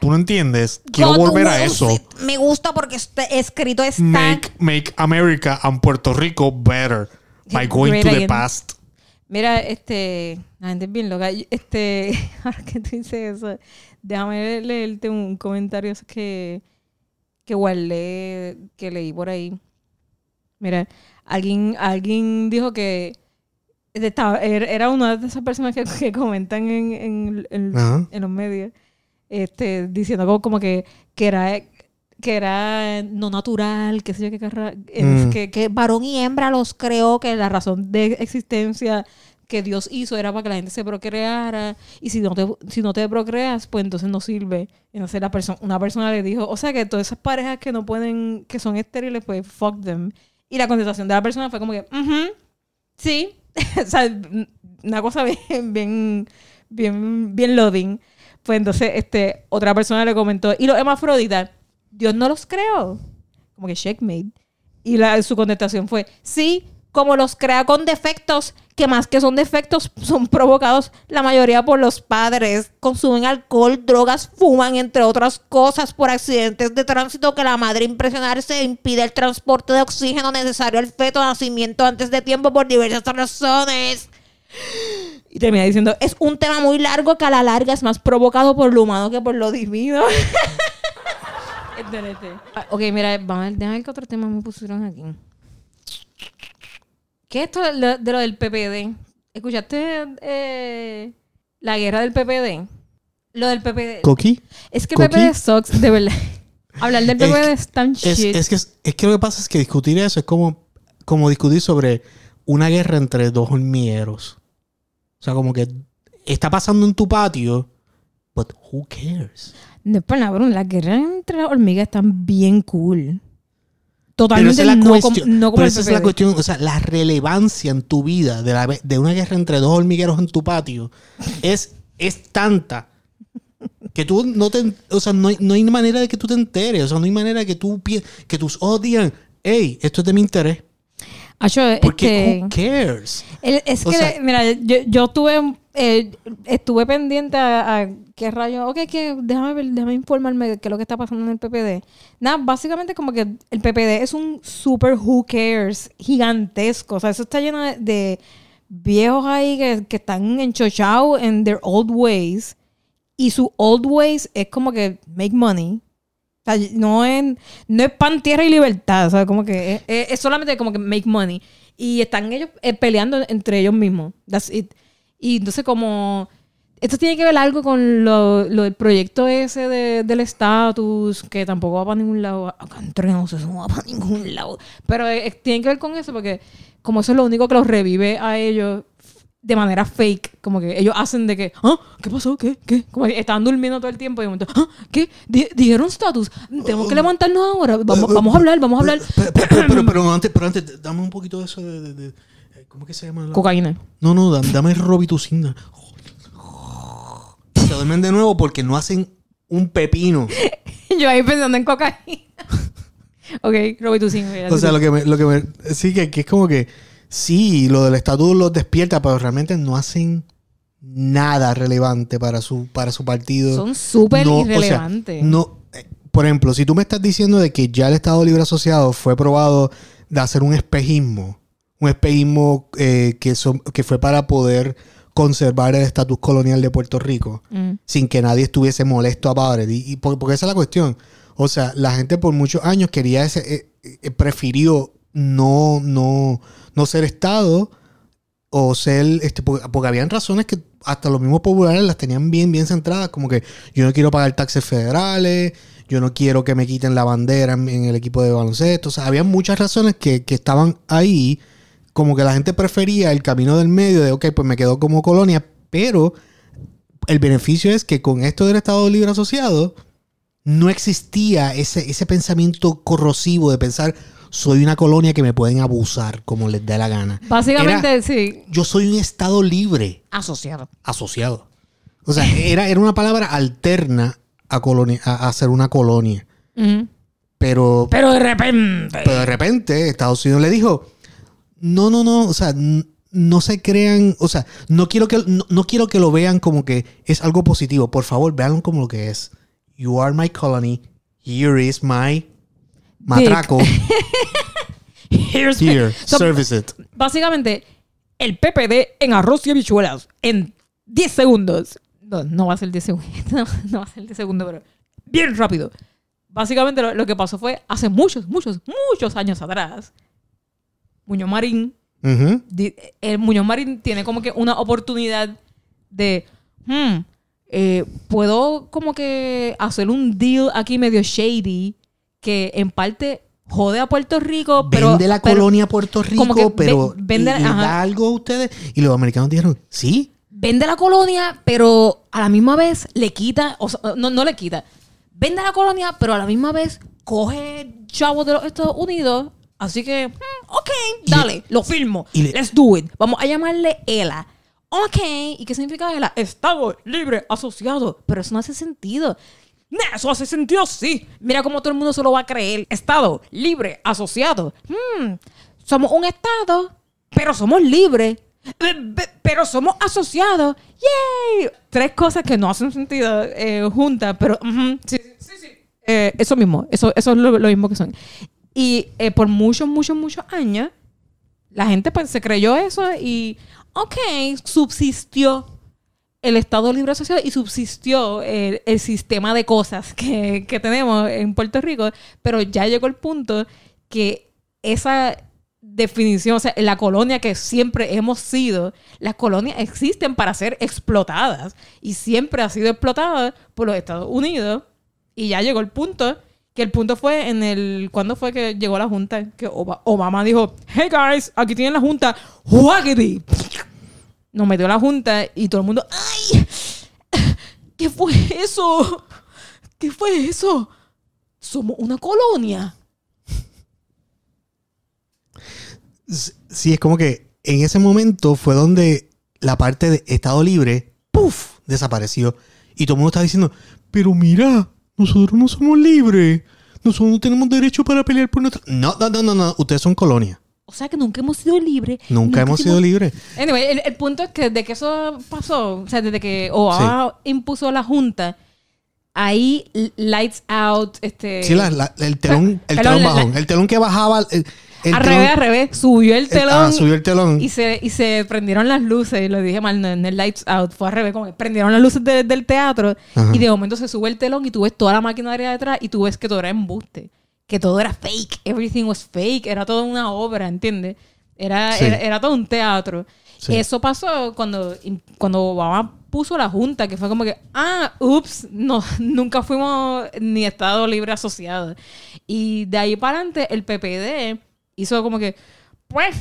¿Tú no entiendes? Quiero volver a eso. Me gusta porque está escrito está. Make, make America and Puerto Rico better by going to the past. Mira, este, la gente es bien loca. Este, [laughs] ahora que tú dices eso, déjame leerte un comentario que, que guardé, que leí por ahí. Mira, alguien, alguien dijo que era era una de esas personas que, que comentan en, en, en- los medios, este, diciendo como, como que, que era que era no natural, que sé yo qué es Mm. que, que varón y hembra los creó, que la razón de existencia que Dios hizo era para que la gente se procreara y si no te, si no te procreas, pues entonces no sirve. Entonces la persona, una persona le dijo, o sea que todas esas parejas que no pueden, que son estériles, pues fuck them. Y la contestación de la persona fue como que, "Ujú, sí, [laughs] una cosa bien, bien, bien, bien loading. Pues entonces, este, otra persona le comentó, y los hermafroditas, Dios no los creó. Como que checkmate. Y la, su contestación fue, sí, como los crea con defectos, que más que son defectos, [laughs] son provocados la mayoría por los padres. Consumen alcohol, drogas, fuman, entre otras cosas, por accidentes de tránsito que la madre impresionarse impide el transporte de oxígeno necesario al feto nacimiento antes de tiempo por diversas razones. Y termina diciendo, es un tema muy largo que a la larga es más provocado por lo humano que por lo divino. [laughs] Ah, ok, mira, vamos a ver, otro tema me pusieron aquí. ¿Qué es esto de lo, de lo del PPD? ¿Escuchaste eh, la guerra del PPD? Lo del PPD. ¿Coqui? Es que ¿Coqui? PPD sucks, de verdad. [laughs] Hablar del PPD es, tan Es, shit. es que, es que lo que pasa es que discutir eso es como, como discutir sobre una guerra entre dos hormigueros. O sea, como que está pasando en tu patio, but who cares? No es bro. Las guerras entre las hormigas están bien cool. Pero Totalmente esa es la no, cuestión. no como pero el esa es la cuestión. O sea, la relevancia en tu vida de, la, de una guerra entre dos hormigueros en tu patio es, es tanta que tú no te. O sea, no hay, no hay manera de que tú te enteres. O sea, no hay manera de que tú que tus ojos digan, hey, esto es de mi interés. Acho, Porque este, who cares? el- es o que, sea- mira, yo, yo estuve, eh, estuve pendiente a, qué rayo. Ok, que déjame déjame informarme de qué es lo que está pasando en el PPD. Nada, básicamente como que el PPD es un super who cares gigantesco. O sea, eso está lleno de, viejos ahí que, que están enchochados en their old ways. Y su old ways es como que make money. O sea, no es, no es pan, tierra y libertad. O sea, como que es, es- es solamente como que make money. Y están ellos eh, peleando entre ellos mismos. That's it. Y entonces como... Esto tiene que ver algo con lo, lo del proyecto ese de- del estatus, que tampoco va para ningún lado. Acá entre nosotros no va para ningún lado. Pero eh, tiene que ver con eso porque como eso es lo único que los revive a ellos de manera fake, como que ellos hacen de que, ¿ah? ¿Qué pasó? ¿Qué? ¿Qué? Como que están durmiendo todo el tiempo y de momento, ¿ah? ¿Qué? Di- ¿Dijeron status? Tenemos que levantarnos ahora. Vamos, vamos a hablar, vamos a hablar. Pero, pero, pero, pero [clears throat] antes, pero antes, dame un poquito de eso de. de- de- ¿Cómo que se llama? la- Cocaína. No, no, dame, dame Robitusina. duermen de nuevo porque no hacen un pepino. [laughs] Yo ahí pensando en cocaína. [laughs] ok, sí. O sea, lo que me, lo que me, sí, que, que es como que sí, lo del estatus los despierta, pero realmente no hacen nada relevante para su, para su partido. Son súper No, o sea, irrelevantes. no, eh, por ejemplo, si tú me estás diciendo de que ya el Estado Libre Asociado fue probado de hacer un espejismo, un espejismo eh, que, son- que fue para poder conservar el estatus colonial de Puerto Rico, Mm. sin que nadie estuviese molesto a Padre. Y, y por- porque esa es la cuestión. O sea, la gente por muchos años quería ese, eh, eh, prefirió no, no, no ser Estado o ser, este, porque, porque habían razones que hasta los mismos populares las tenían bien, bien centradas, como que yo no quiero pagar taxes federales, yo no quiero que me quiten la bandera en, en el equipo de baloncesto, o sea, había muchas razones que, que estaban ahí, como que la gente prefería el camino del medio de, ok, pues me quedo como colonia, pero el beneficio es que con esto del Estado Libre Asociado no existía ese, ese pensamiento corrosivo de pensar soy una colonia que me pueden abusar como les dé la gana. Básicamente, Era, sí. yo soy un Estado libre Asociado. asociado. O sea, era, era una palabra alterna a, colonia, a, a ser una colonia. Pero, Pero de repente. pero de repente Estados Unidos le dijo, no, no, no, o sea, no se crean, o sea, no quiero que no, no quiero que lo vean como que es algo positivo. Por favor, véanlo como lo que es. You are my colony. Here is my matraco. [laughs] Here's Here, So- service it. Básicamente, el PPD en arroz y habichuelas en 10 segundos. No, no va a ser 10 segundos. [laughs] No, no va a ser 10 segundos, pero bien rápido. Básicamente lo, lo que pasó fue hace muchos, muchos, muchos años atrás. Muñoz Marín el Muñoz Marín tiene como que una oportunidad de, hmm, eh, puedo como que hacer un deal aquí medio shady que en parte jode a Puerto Rico, pero... vende la pero- colonia a Puerto como que Rico, pero ve- vende- ¿le ajá. da algo a ustedes? Y los americanos dijeron, sí, Vende la colonia, pero a la misma vez le quita, o sea, no, no le quita. Vende la colonia, pero a la misma vez coge chavos de los Estados Unidos. Así que, hmm, ok, dale, le- lo firmo. y le- Let's do it. Vamos a llamarle ELA. Ok, ¿y qué significa ELA? Estado libre asociado. Pero eso no hace sentido. Nah, eso hace sentido, sí. Mira cómo todo el mundo se lo va a creer. Estado libre asociado. Hmm, somos un Estado, pero somos libres. Pero somos asociados. ¡Yay! Tres cosas que no hacen sentido eh, juntas, pero sí, sí, sí. Eh, eso mismo, eso, eso es lo, lo mismo que son. Y eh, por muchos, muchos, muchos años, la gente pues, se creyó eso y, ok, subsistió el Estado Libre Asociado y subsistió el, el sistema de cosas que, que tenemos en Puerto Rico, pero ya llegó el punto que esa definición, o sea, la colonia que siempre hemos sido, las colonias existen para ser explotadas y siempre ha sido explotada por los Estados Unidos y ya llegó el punto que el punto fue en el ¿cuándo fue que llegó la junta? Que Oba- Obama dijo, "Hey guys, aquí tienen la junta." ¡Waggity! Nos metió la junta y todo el mundo, ¡ay! ¿Qué fue eso? ¿Qué fue eso? Somos una colonia. Sí, es como que en ese momento fue donde la parte de Estado Libre, ¡puf! desapareció. Y todo el mundo está diciendo, pero mira, nosotros no somos libres. Nosotros no tenemos derecho para pelear por nuestra... No, no, no, no, no. Ustedes son colonia. O sea que nunca hemos sido libres. Nunca, hemos sido libres. Anyway, el, el punto es que desde que eso pasó, o sea, desde que Obama impuso la junta, ahí lights out, este... Sí, la- la- el telón, [laughs] el Perdón, telón la- bajón. El telón que bajaba... El, el al telón- revés, al revés, subió el el- telón. ah, subió el telón. Y se, y se prendieron las luces, lo dije mal, no, en el lights out, fue al revés, como que prendieron las luces de- del teatro Ajá. y de momento se sube el telón y tú ves toda la maquinaria detrás y tú ves que todo era embuste, que todo era fake, everything was fake, era toda una obra, ¿entiendes? Era, Sí. era, era todo un teatro. Sí. Eso pasó cuando, cuando Obama puso la junta, que fue como que, ah, ups, no, [laughs] nunca fuimos ni Estado Libre Asociado. Y de ahí para adelante el PPD hizo como que, pues,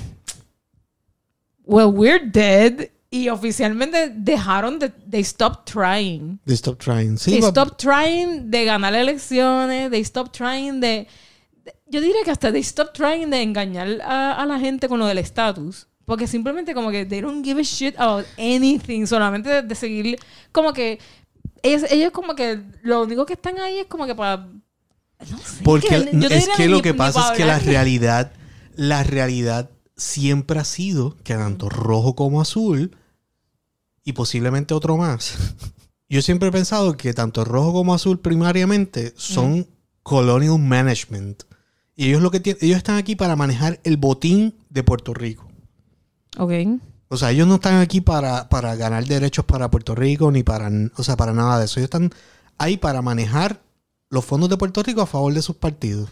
well, we're dead. Y oficialmente dejaron de, they stopped trying. They stop trying. Sí, they stopped trying de ganar elecciones, they stopped trying de, de- yo diría que hasta they stopped trying de engañar a, a la gente con lo del estatus. Porque simplemente como que they don't give a shit about anything. Solamente de, de seguir como que ellos, ellos como que lo único que están ahí es como que para... No sé, Porque que- yo te es que ni- lo que pasa es que la realidad, la realidad siempre ha sido que tanto rojo como azul y posiblemente otro más. [laughs] Yo siempre he pensado que tanto rojo como azul primariamente son colonial management. Y ellos lo que tienen, ellos están aquí para manejar el botín de Puerto Rico. Ok. O sea, ellos no están aquí para, para ganar derechos para Puerto Rico ni para, o sea, para nada de eso. Ellos están ahí para manejar los fondos de Puerto Rico a favor de sus partidos.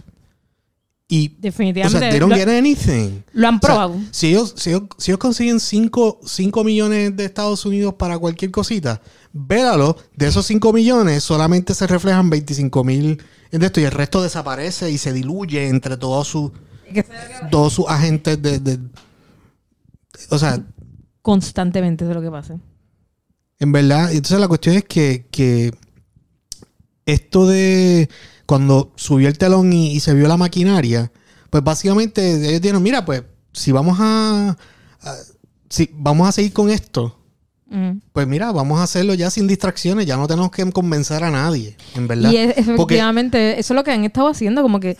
Y, o Definitivamente. sea, they don't lo, get anything. lo han O sea, probado. si, ellos, si, ellos, si ellos consiguen 5 millones de Estados Unidos para cualquier cosita, véralo, de esos 5 millones solamente se reflejan 25 mil de esto y el resto desaparece y se diluye entre todos sus todos sus agentes de, de- o sea, Constantemente eso es lo que pasa. En verdad, entonces la cuestión es que, que esto de cuando subió el telón y, y se vio la maquinaria, pues básicamente ellos dijeron, mira, pues si vamos a, a- si vamos a seguir con esto, Mm. pues mira, vamos a hacerlo ya sin distracciones, ya no tenemos que convencer a nadie, en verdad. Y es- Porque- efectivamente, eso es lo que han estado haciendo, como que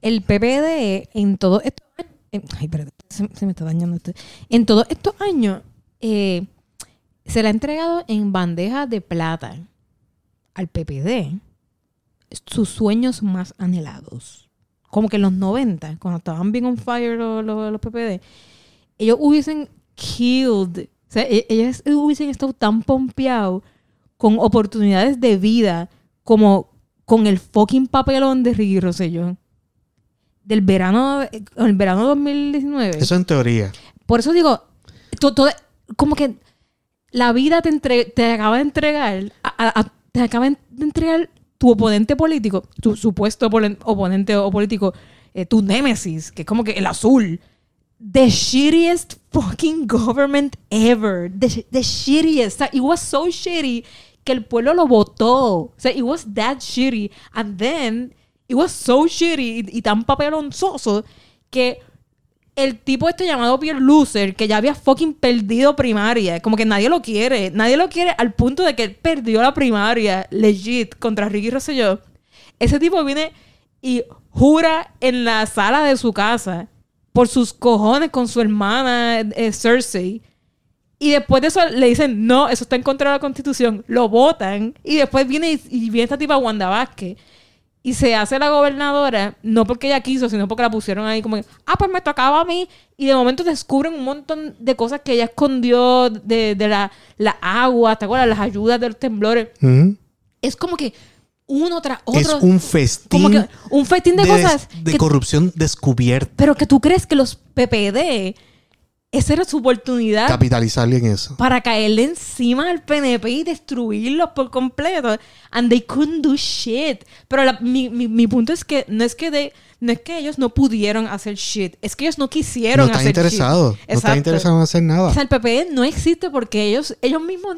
el PPD en todos estos años, ay, espérate, se, se me está dañando esto. En todos estos años eh, se le ha entregado en bandeja de plata al PPD sus sueños más anhelados. Como que en los 90, cuando estaban bien on fire los, los, los PPD, ellos hubiesen killed, o sea, e- ellos hubiesen estado tan pompeados con oportunidades de vida como con el fucking papelón de Ricky Rosselló del verano el verano 2019 Eso en teoría. por eso digo to- todo- como que la vida te, entre- te acaba de entregar a- a- te acaba de entregar tu oponente político tu supuesto oponen- oponente o político eh, tu némesis que es como que el azul the shittiest fucking government ever. The, the shittiest. It was so shitty que el pueblo lo votó. O sea, it was that shitty. And then, it was so shitty y, y tan papelonzoso que el tipo este llamado Pierre Loser, que ya había fucking perdido primaria, como que nadie lo quiere. Nadie lo quiere al punto de que él perdió la primaria legit contra Ricky Rosselló. Ese tipo viene y jura en la sala de su casa por sus cojones con su hermana eh, Cersei. Y después de eso le dicen, no, eso está en contra de la constitución. Lo votan. Y después viene y, viene esta tipa Wanda Vázquez. Y se hace la gobernadora, no porque ella quiso, sino porque la pusieron ahí como, ah, pues me tocaba a mí. Y de momento descubren un montón de cosas que ella escondió de, de la, la agua, ¿te acuerdas? Las ayudas de los temblores. Es como que uno tras otro. Es un festín como que un festín de, de, cosas. de que- corrupción descubierta. pero que tú crees que los PPD, esa era su oportunidad Capitalizarle en eso. para caerle encima al PNP y destruirlos por completo. And they couldn't do shit. Pero la- mi, mi- mi punto es que no es que de, no es que ellos no pudieron hacer shit, es que ellos no No quisieron están hacer interesados. shit. No están interesados en hacer nada. O sea, el PPD no existe porque ellos, ellos mismos,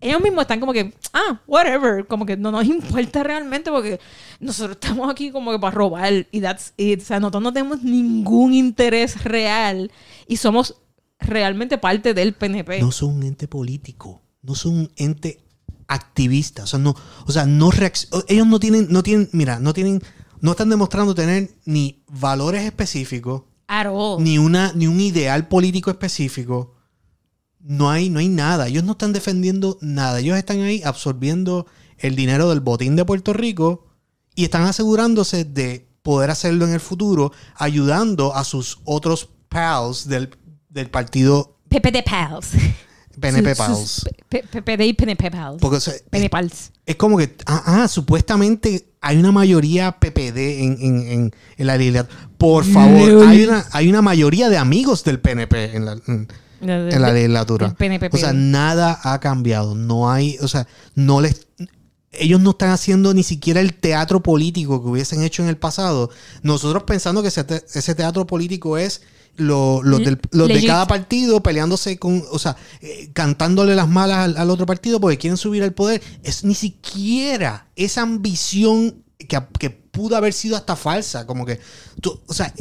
ellos mismos están como que, ah, whatever, como que no nos [laughs] importa realmente porque nosotros estamos aquí como que para robar y that's it. O sea, nosotros no tenemos ningún interés real y somos realmente parte del PNP. no son un ente político, no son un ente activista, o sea, no, o sea, no ellos no tienen, no tienen, mira, no tienen, no están demostrando tener ni valores específicos, ni una, ni un ideal político específico. No hay, no hay nada. Ellos no están defendiendo nada. Ellos están ahí absorbiendo el dinero del botín de Puerto Rico y están asegurándose de poder hacerlo en el futuro, ayudando a sus otros pals del, del partido PPD Pals. PNP pals. PPD y PNP Pals. Porque o sea, PNP Pals. es como que, ah, ah, supuestamente hay una mayoría PPD en, en, en, en la legislatura. Por favor, hay una, hay una mayoría de amigos del PNP en la, en- la legislatura. PNP. O sea, nada ha cambiado. No hay, o sea, no les. Ellos no están haciendo ni siquiera el teatro político que hubiesen hecho en el pasado. Nosotros pensando que ese, te- ese teatro político es lo- los, del- los de cada partido peleándose con, o sea, eh, cantándole las malas al, al otro partido porque quieren subir al poder. Es ni siquiera esa ambición que, que pudo haber sido hasta falsa. Como que, tú, o sea,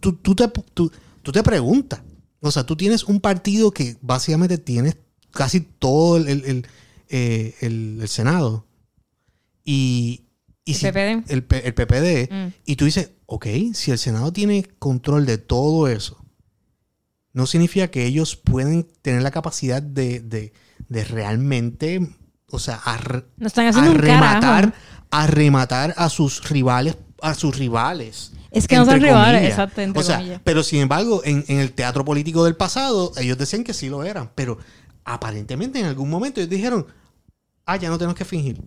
tú, tú te, tú, tú te preguntas. O sea, tú tienes un partido que básicamente tienes casi todo el, el- el- eh, el, Senado y, y El si- PPD. el P- el PPD, Mm. y tú dices, ok, si el Senado tiene control de todo eso, no significa que ellos pueden tener la capacidad de, de- de realmente, o sea, ar- No están haciendo un arrematar, carajo. arrematar a sus rivales, a sus rivales. Es que no son rivales, exacto, entre o sea, comillas. pero sin embargo, en, en el teatro político del pasado, ellos decían que sí lo eran, pero aparentemente en algún momento ellos dijeron, ah, ya no tenemos que fingir.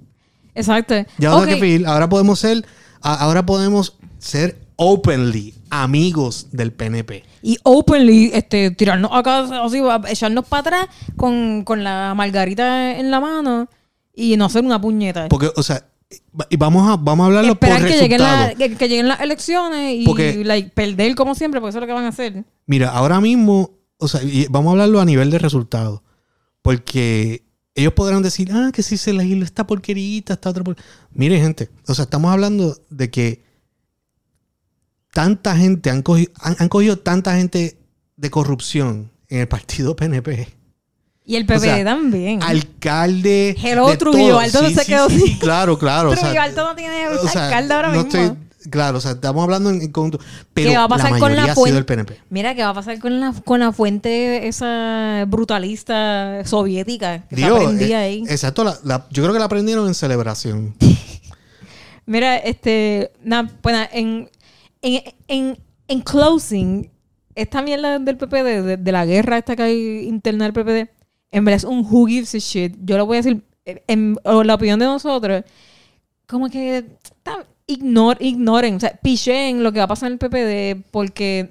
Exacto. Ya no tenemos que fingir. Ahora podemos ser, a- ahora podemos ser openly amigos del PNP. Y openly, este, tirarnos acá, así, echarnos para atrás con, con la margarita en la mano y no hacer una puñeta. Porque, o sea, y vamos a, vamos a hablarlo por Esperar que lleguen, la- que, que lleguen las elecciones y Porque- like, perder como siempre, porque eso es lo que van a hacer. Mira, ahora mismo, o sea, y vamos a hablarlo a nivel de resultado. Porque ellos podrán decir, ah, que si se legisla esta porquerita, esta otra por-". Mire, gente, o sea, estamos hablando de que tanta gente, han cogido, han, han cogido tanta gente de corrupción en el partido [laughs] PNP. Y el O PPD sea, también. Alcalde. Hello, de Trujillo todo. Alto no Sí, se sí, quedó sí, sin- sí, claro, claro. o sea, Trujillo Alto no tiene o sea, alcalde ahora no mismo. estoy- claro, o sea, estamos hablando en, en conjunto. Pero ¿Qué va a pasar la con la ha sido fuente? el PNP. Mira, ¿qué va a pasar con la, con la fuente esa brutalista soviética que se aprendía eh, ahí? Exacto, la- la- yo creo que la aprendieron en celebración. [laughs] Mira, este, nada, pues en, en, en, en closing, esta mierda del PPD, de, de la guerra esta que hay interna del PPD, en verdad es un who gives a shit. Yo lo voy a decir, eh, en, la opinión de nosotros, como que ignor, ignoren, o sea, pichen lo que va a pasar en el PPD porque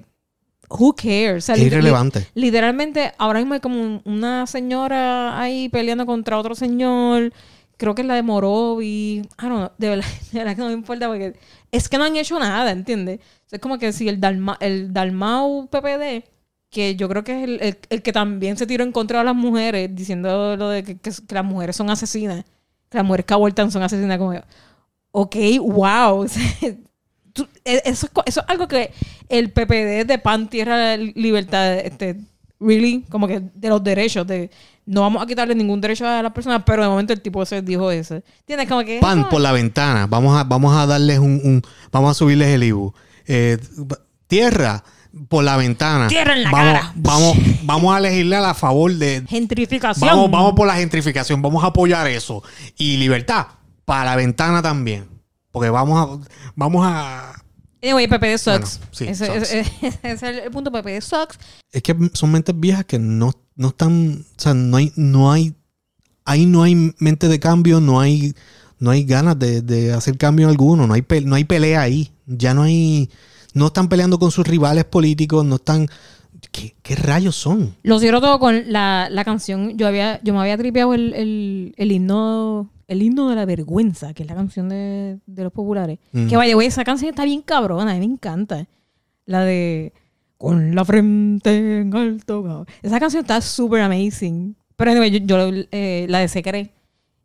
who cares? O sea, Es irrelevante. Literalmente, ahora mismo hay como un- una señora ahí peleando contra otro señor. Creo que es la de Morovi. Don't know. [laughs] De verdad, que no me importa porque es que no han hecho nada, ¿entiendes? Es como que si el, Dalma, el Dalmau PPD, que yo creo que es el, el- que también se tiró en contra de las mujeres, diciendo lo de que, las mujeres son asesinas, que las mujeres que abortan son asesinas, como, ok, wow. [laughs] Tú- e- eso, eso es algo que el PPD de Pan Tierra Libertad, este, really, como que de los derechos, de no vamos a quitarle ningún derecho a las personas, pero de momento el tipo ese dijo eso. ¿Entiendes? Como que. Pan eso- por la ventana. Vamos a, vamos a darles un, un- Vamos a subirles el IBU. Eh, tierra por la ventana. Tierra en la vamos, cara. Vamos, vamos a legislar a favor de. Gentrificación. Vamos, vamos por la gentrificación. Vamos a apoyar eso. Y libertad para la ventana también. Porque vamos a. Vamos a. Anyway, PPD sucks. Bueno, sí, ese, sucks. ese- [laughs] ese es el punto. PPD sucks. Es que son mentes viejas que no, no están. O sea, no hay, no hay. Ahí no hay mente de cambio, no hay. No hay ganas de, de hacer cambio alguno. No hay, no hay pelea ahí. Ya no hay. No están peleando con sus rivales políticos. No están. ¿Qué, qué rayos son? Lo cierro todo con la, la canción. Yo había, yo me había tripeado el, el, el himno. El himno de la vergüenza, que es la canción de, de los populares. Mm. Que vaya, güey, esa canción está bien cabrona, a mí me encanta. La de Con la frente en alto. Esa canción está súper amazing. Pero anyway, yo, yo, eh, la de Se cree.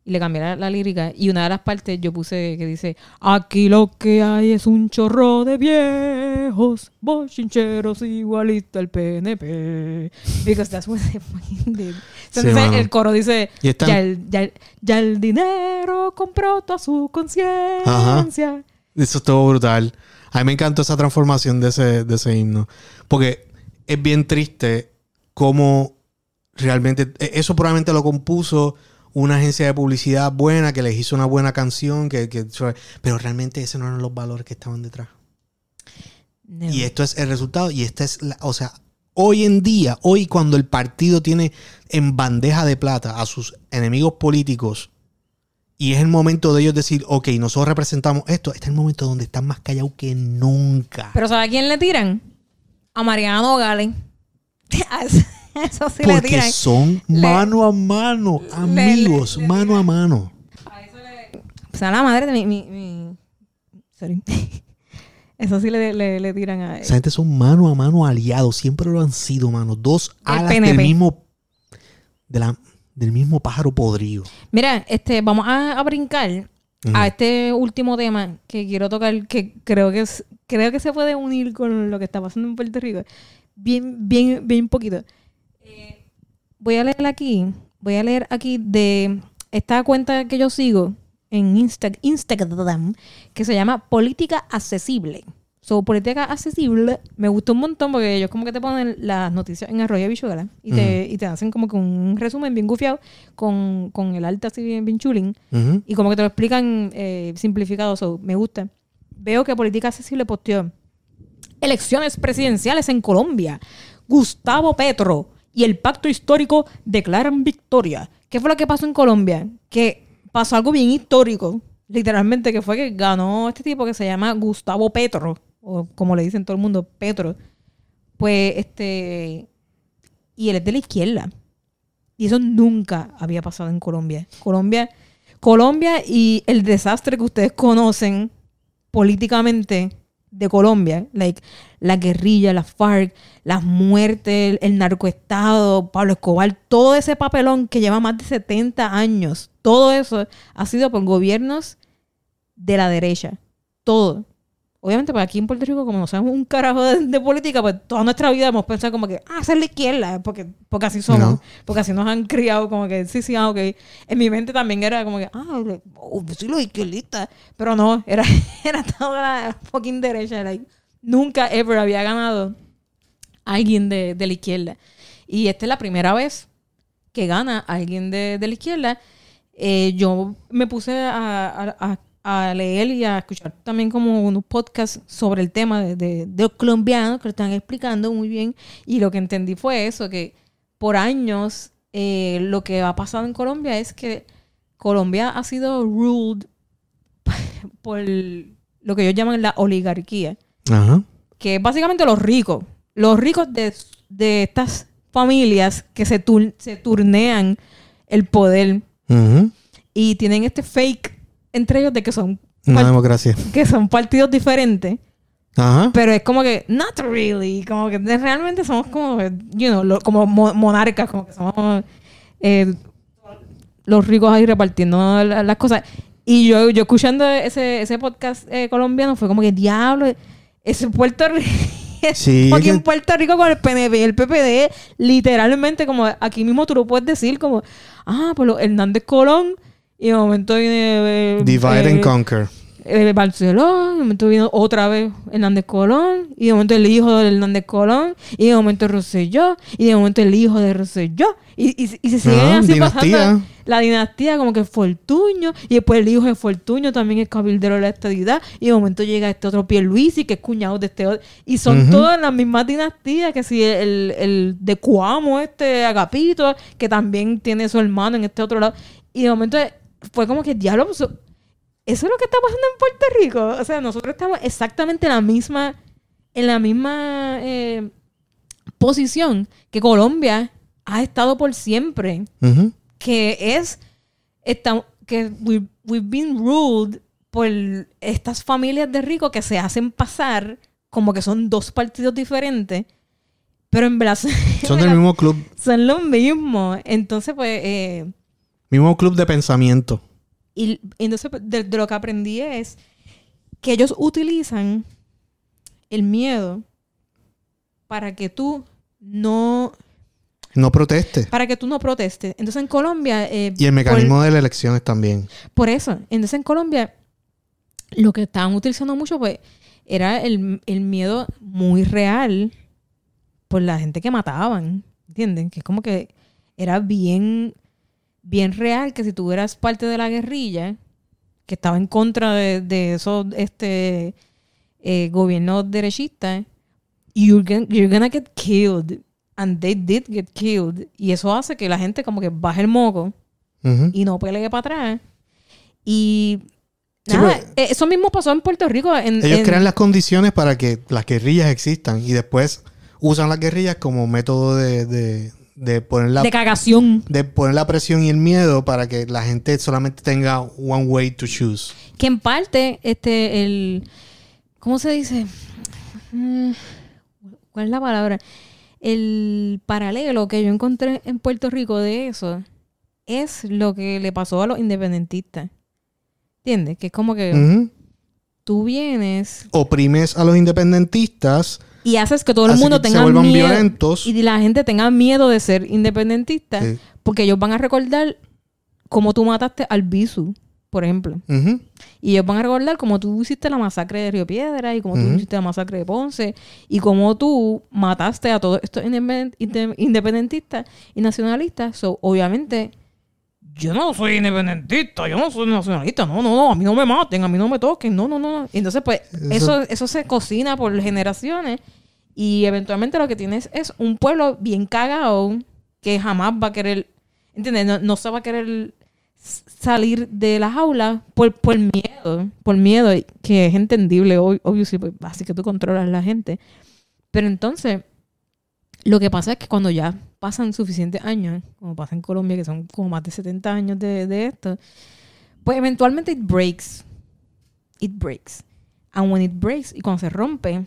Y le cambié la, la lírica. Y una de las partes yo puse que dice: Aquí lo que hay es un chorro de viejos, bochincheros, igualito al PNP. Because that's what they fucking did. Sí, Entonces mano. el coro dice: ya, el, ya, el- ya el dinero compró toda su conciencia. Eso estuvo brutal. A mí me encantó esa transformación de ese, de ese himno. Porque es bien triste cómo realmente. e- Eso probablemente lo compuso una agencia de publicidad buena que les hizo una buena canción. Que, que- pero realmente esos no eran los valores que estaban detrás. Y esto es el resultado. Y esta es la. O sea, hoy en día, hoy cuando el partido tiene en bandeja de plata a sus enemigos políticos. Y es el momento de ellos decir, ok, nosotros representamos esto. Este es el momento donde están más callados que nunca. Pero ¿sabe a quién le tiran? A Mariano Gales. [laughs] Eso sí le Porque tiran. son Le- mano a mano, amigos, le- le mano a mano. O sea, la madre de mi... mi, mi- Sorry. [laughs] Eso sí le, le, le tiran a... Esa gente son mano a mano aliados. Siempre lo han sido, mano. Dos alas del mismo, de la- del mismo pájaro podrido. Mira, este, vamos a, a brincar a este último tema que quiero tocar, que creo que es, creo que se puede unir con lo que está pasando en Puerto Rico. Bien, bien, bien poquito. Eh, voy a leer aquí, voy a leer aquí de esta cuenta que yo sigo en Insta- Instagram, que se llama Política Accesible. So, Política Accesible me gustó un montón porque ellos como que te ponen las noticias en arroyo y, te, y te hacen como que un resumen bien gufiado con, con el arte así bien, bien chulín. Ujú. Y como que te lo explican eh, simplificado, so, me gusta. Veo que Política Accesible posteó elecciones presidenciales en Colombia. Gustavo Petro y el pacto histórico declaran victoria. ¿Qué fue lo que pasó en Colombia? Que pasó algo bien histórico, literalmente, que fue que ganó este tipo que se llama Gustavo Petro, o como le dicen todo el mundo, Petro. Pues este. Y él es de la izquierda. Y eso nunca había pasado en Colombia. Colombia, Colombia y el desastre que ustedes conocen políticamente de Colombia, like la guerrilla, la FARC, las muertes, el narcoestado, Pablo Escobar, todo ese papelón que lleva más de 70 años, todo eso ha sido por gobiernos de la derecha. Todo. Obviamente, pues aquí en Puerto Rico, como no sabemos un carajo de, de política, pues toda nuestra vida hemos pensado como que, ah, es la izquierda, porque, porque así somos, No. porque así nos han criado, como que, sí, sí, ah, ok. En mi mente también era como que, ah, oh, soy los izquierdistas. Pero no, era, [laughs] era toda la fucking derecha. like, nunca, ever había ganado alguien de, de la izquierda. Y esta es la primera vez que gana alguien de, de la izquierda. Eh, yo me puse a, a- a- a leer y a escuchar también como unos podcasts sobre el tema de, de, de los colombianos que lo están explicando muy bien. Y lo que entendí fue eso, que por años eh, lo que ha pasado en Colombia es que Colombia ha sido ruled [laughs] por lo que ellos llaman la oligarquía Ajá. que es básicamente los ricos. Los ricos de, de estas familias que se, tur- se turnean el poder y tienen este fake entre ellos de que son, Una democracia. que son partidos diferentes, Ajá. pero es como que, not really, como que realmente somos como, you know, lo- como mo- monarcas, como que somos eh, los ricos ahí repartiendo la- las cosas. Y yo, yo escuchando ese, ese podcast eh, colombiano fue como que, diablo, ese Puerto Rico... [laughs] Sí, Aquí en Puerto Rico con el PNP y el PPD, literalmente, como aquí mismo tú lo puedes decir, como, ah, pues Hernández Colón, y de momento viene. eh, Divide eh, and conquer. eh, Barcelona, de momento viene otra vez Hernández Colón, y de momento el hijo de Hernández Colón, y de momento Rosselló, y de momento el hijo de Rosselló, y, y, y se sigue Ah, así dinastía. pasando la dinastía, como que Fortuño, y después el hijo de Fortuño también es cabildero de la estadidad, y de momento llega este otro Pierluisi, que es cuñado de este otro, y son Ujú. todas las mismas dinastías, que si el, el de Cuamo, este Agapito, que también tiene su hermano en este otro lado, y de momento fue como que diablo, pues, eso es lo que está pasando en Puerto Rico. O sea, nosotros estamos exactamente en la misma, en la misma eh, posición que Colombia ha estado por siempre. Ujú. Que es está- que we, we've been ruled por estas familias de ricos que se hacen pasar como que son dos partidos diferentes. Pero en verdad [laughs] Son del mismo club. son lo mismo. Entonces, pues, eh, Mismo club de pensamiento. Y y entonces pues, de, de lo que aprendí es que ellos utilizan el miedo para que tú no No proteste. para que tú no protestes. Entonces en Colombia eh, Y el mecanismo de las elecciones también. por, por eso, entonces en Colombia lo que estaban utilizando mucho pues era el, el miedo muy real por la gente que mataban, ¿entienden? Que es como que era bien bien real que si tú eras parte de la guerrilla que estaba en contra de, de esos este eh, gobiernos derechistas you're gonna, you're gonna get killed and they did get killed. Y eso hace que la gente como que baje el moco y no pelee para atrás. Y Sí, nada, pues- eh, eso mismo pasó en Puerto Rico en, Ellos en- crean las condiciones para que las guerrillas existan y después usan las guerrillas como método de, de, de poner la de cagación de poner la presión y el miedo para que la gente solamente tenga one way to choose. que en parte este el ¿cómo se dice? Mm, ¿Cuál es la palabra? El paralelo que yo encontré en Puerto Rico de eso es lo que le pasó a los independentistas. ¿Entiendes? Que es como que tú vienes Oprimes a los independentistas, y haces que todo el mundo tenga vuelvan miedo violentos. y la gente tenga miedo de ser independentista Sí. porque ellos van a recordar cómo tú mataste al Bisu, por ejemplo. Y ellos van a recordar cómo tú hiciste la masacre de Río Piedra y cómo tú Ujú. hiciste la masacre de Ponce y cómo tú mataste a todos estos independ- inde- independentistas y nacionalistas. So, obviamente, yo no soy independentista, yo no soy nacionalista. No, no, no, a mí no me maten, a mí no me toquen. No, no, no. entonces, pues, Eso- eso, eso se cocina por generaciones y eventualmente lo que tienes es un pueblo bien cagado que jamás va a querer, ¿entiendes? No, no se va a querer salir de las aulas por, por miedo, por miedo, que es entendible, ob- obvio, sí, pues, así que tú controlas la gente. Pero entonces, lo que pasa es que cuando ya pasan suficientes años, como pasa en Colombia, que son como más de 70 años de, de esto, pues eventualmente it breaks. It breaks. And when it breaks, y cuando se rompe,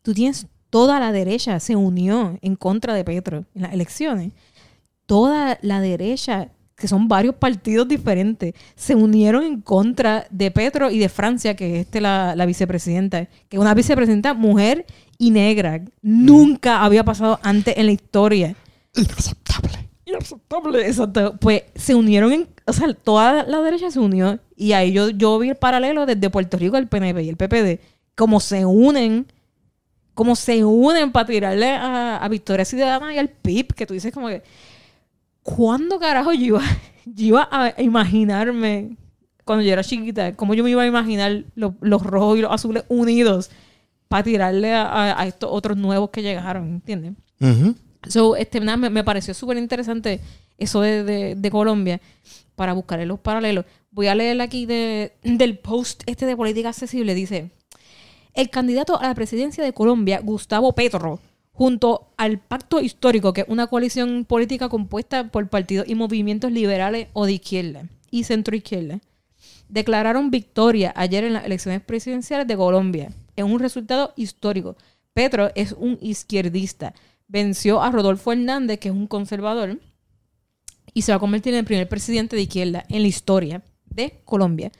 tú tienes toda la derecha se unió en contra de Petro en las elecciones. Toda la derecha, que son varios partidos diferentes, se unieron en contra de Petro y de Francia, que es este la, la vicepresidenta, que es una vicepresidenta mujer y negra. Nunca había pasado antes en la historia. Inaceptable. Inaceptable. Exacto. Pues se unieron en. O sea, toda la derecha se unió. Y ahí yo, yo vi el paralelo desde Puerto Rico, el PNP y el PPD. Como se unen. Como se unen para tirarle a, a Victoria Ciudadana y al PIB. Que tú dices como que. ¿Cuándo carajo yo iba, [laughs] yo iba a imaginarme. Cuando yo era chiquita, cómo yo me iba a imaginar los, los rojos y los azules unidos para tirarle a, a- estos otros nuevos que llegaron, ¿entiendes? Ujú. So, este, nada, me, me pareció súper interesante eso de, de- Colombia para buscar los paralelos. Voy a leer aquí de, del post este de Política Accesible. Dice, el candidato a la presidencia de Colombia, Gustavo Petro, junto al Pacto Histórico, que es una coalición política compuesta por partidos y movimientos liberales o de izquierda y centroizquierda, declararon victoria ayer en las elecciones presidenciales de Colombia. Es un resultado histórico. Petro es un izquierdista. Venció a Rodolfo Hernández, que es un conservador, y se va a convertir en el primer presidente de izquierda en la historia de Colombia.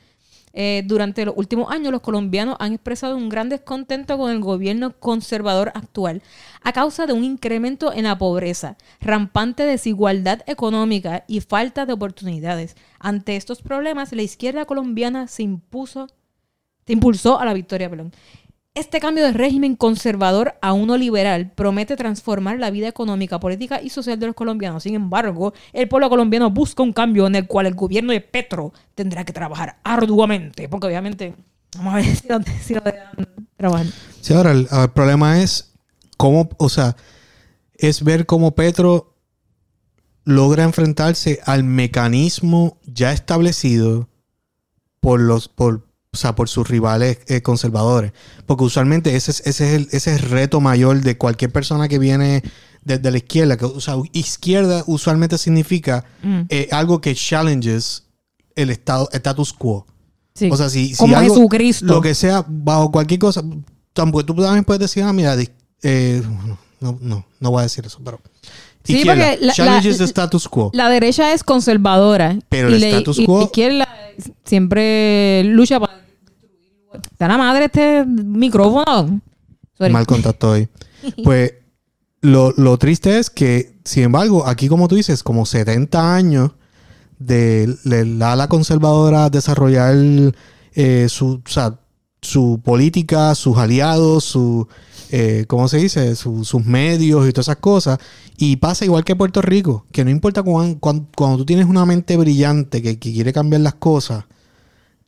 Eh, durante los últimos años, los colombianos han expresado un gran descontento con el gobierno conservador actual a causa de un incremento en la pobreza, rampante desigualdad económica y falta de oportunidades. Ante estos problemas, la izquierda colombiana se impuso, se impulsó a la victoria. Este cambio de régimen conservador a uno liberal promete transformar la vida económica, política y social de los colombianos. Sin embargo, el pueblo colombiano busca un cambio en el cual el gobierno de Petro tendrá que trabajar arduamente, porque obviamente, vamos a ver [laughs] si lo, si lo dejan trabajar. Sí, ahora el, el problema es cómo, o sea, es ver cómo Petro logra enfrentarse al mecanismo ya establecido por los, por, o sea, por sus rivales eh, conservadores. Porque usualmente ese es, ese, es el, ese es el reto mayor de cualquier persona que viene desde la izquierda. Que, o sea, izquierda usualmente significa Mm, eh, algo que challenges el estado, status quo. sí. O sea, si, si Como algo- Jesucristo. Lo que sea, bajo cualquier cosa. Tampoco tú también puedes decir, ah, mira, eh, no, no, no voy a decir eso, pero. Sí, izquierda, porque la- challenges la- status quo. La derecha es conservadora. Pero y el la- status y quo- La izquierda siempre lucha para. Está la madre este micrófono. Sorry. Mal contacto hoy. [laughs] Pues lo, lo triste es que, sin embargo, aquí, como tú dices, como 70 años de, la ala conservadora desarrollar eh, su, o sea, su política, sus aliados, su, eh, ¿cómo se dice? Su- sus medios y todas esas cosas. Y pasa igual que Puerto Rico, que no importa cuán- cuán- cuando tú tienes una mente brillante que, que quiere cambiar las cosas,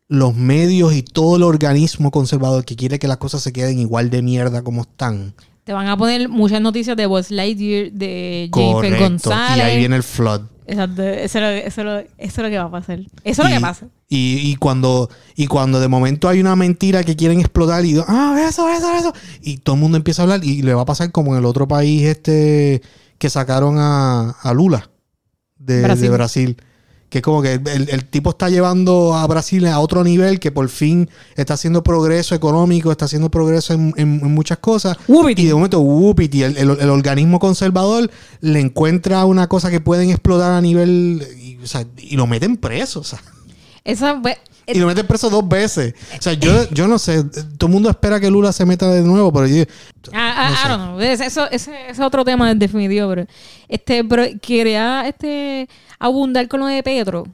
los medios y todo el organismo conservador que quiere que las cosas se queden igual de mierda como están. Te van a poner muchas noticias de Buzz Lightyear, de Jennifer. González. Y ahí viene el flood. Exacto. Eso es, lo, eso, es lo, eso es lo que va a pasar. Eso es lo y, que pasa. Y, y cuando, y cuando de momento hay una mentira que quieren explotar y ah, eso, eso, eso. Y todo el mundo empieza a hablar y le va a pasar como en el otro país este que sacaron a, a Lula de de Brasil. Que es como que el, el tipo está llevando a Brasil a otro nivel, que por fin está haciendo progreso económico, está haciendo progreso en, en- en muchas cosas. Whoopity. Y de momento, whoopity, el, el- el organismo conservador le encuentra una cosa que pueden explotar a nivel. Y, o sea, y lo meten preso. O sea. Esa, y lo meten preso dos veces. O sea, yo, [laughs] yo no sé. Todo el mundo espera que Lula se meta de nuevo, pero yo. Ah, ah, don't know. Es- Eso, ese, ese es otro tema definitivo, pero este, pero quería este abundar con lo de Petro,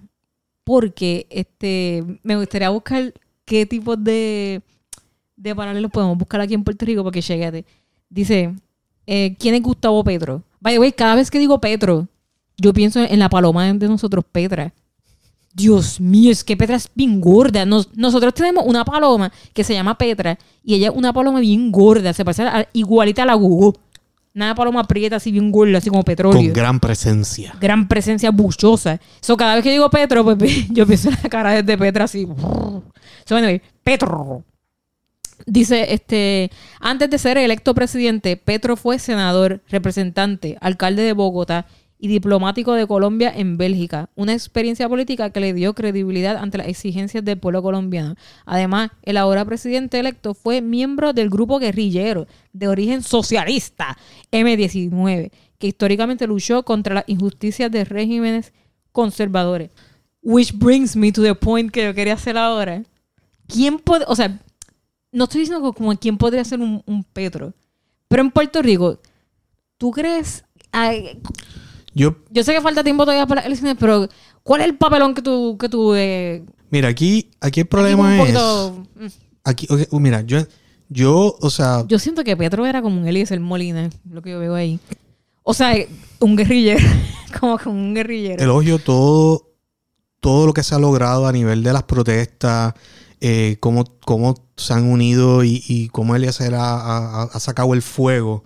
porque este me gustaría buscar qué tipo de, de paralelos podemos buscar aquí en Puerto Rico, porque llegate. Dice, eh, ¿quién es Gustavo Petro? By the way, cada vez que digo Petro, yo pienso en la paloma de nosotros, Petra. Dios mío, es que Petra es bien gorda. Nos- nosotros tenemos una paloma que se llama Petra y ella es una paloma bien gorda. Se parece igualita a la Gugu. Una paloma prieta así bien gorda, así como petróleo. Con gran presencia. Gran presencia buchosa. So, cada vez que digo Petro, pues [laughs] yo pienso en la cara de Petra así. So, anyway, Petro. Dice, este, antes de ser electo presidente, Petro fue senador, representante, alcalde de Bogotá y diplomático de Colombia en Bélgica. Una experiencia política que le dio credibilidad ante las exigencias del pueblo colombiano. Además, el ahora presidente electo fue miembro del grupo guerrillero de origen socialista M19, que históricamente luchó contra las injusticias de regímenes conservadores. Which brings me to the point que yo quería hacer ahora. ¿Quién puede, o sea, no estoy diciendo co- como quién podría ser un, un Petro, pero en Puerto Rico, ¿tú crees? ay, Yo, yo sé que falta tiempo todavía para las elecciones, pero ¿cuál es el papelón que tú, que tú eh, mira, aquí, aquí el problema es. poquito- mm. Aquí, uh, mira, yo, yo, o sea, Yo siento que Petro era como un Eliezer Molina, lo que yo veo ahí. O sea, un guerrillero, [laughs] como que un guerrillero. elogio todo, todo lo que se ha logrado a nivel de las protestas, eh, cómo, cómo se han unido y, y cómo Eliezer ha, ha- ha sacado el fuego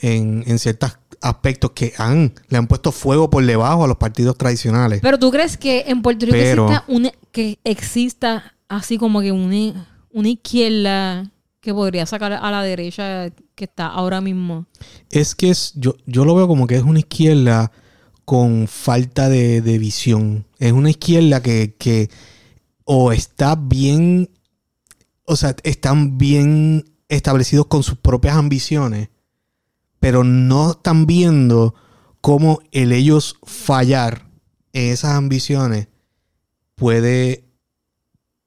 en, en ciertos aspectos que han, le han puesto fuego por debajo a los partidos tradicionales. Pero tú crees que en Puerto Rico Pero- exista una, que exista así como que una, una izquierda que podría sacar a la derecha que está ahora mismo. Es que es, yo, yo lo veo como que es una izquierda con falta de, de visión. Es una izquierda que, que o está bien, o sea, están bien establecidos con sus propias ambiciones, pero no están viendo cómo el ellos fallar en esas ambiciones puede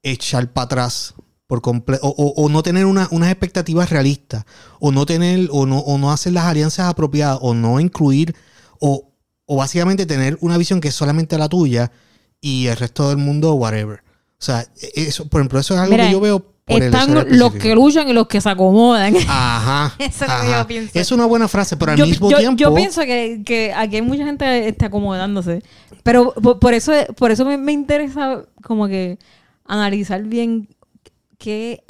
echar para atrás por completo o, no tener una- unas expectativas realistas o no tener o no, o no hacer las alianzas apropiadas o no incluir o, o básicamente tener una visión que es solamente la tuya y el resto del mundo whatever. O sea, eso, por ejemplo, eso es algo Mira, que yo veo Están los que luchan y los que se acomodan. [laughs] Ajá. Eso es lo que yo pienso. Es una buena frase, pero al yo, mismo yo- tiempo. yo pienso que, que aquí hay mucha gente está acomodándose. Pero por, por eso, por eso me, me interesa como que analizar bien qué,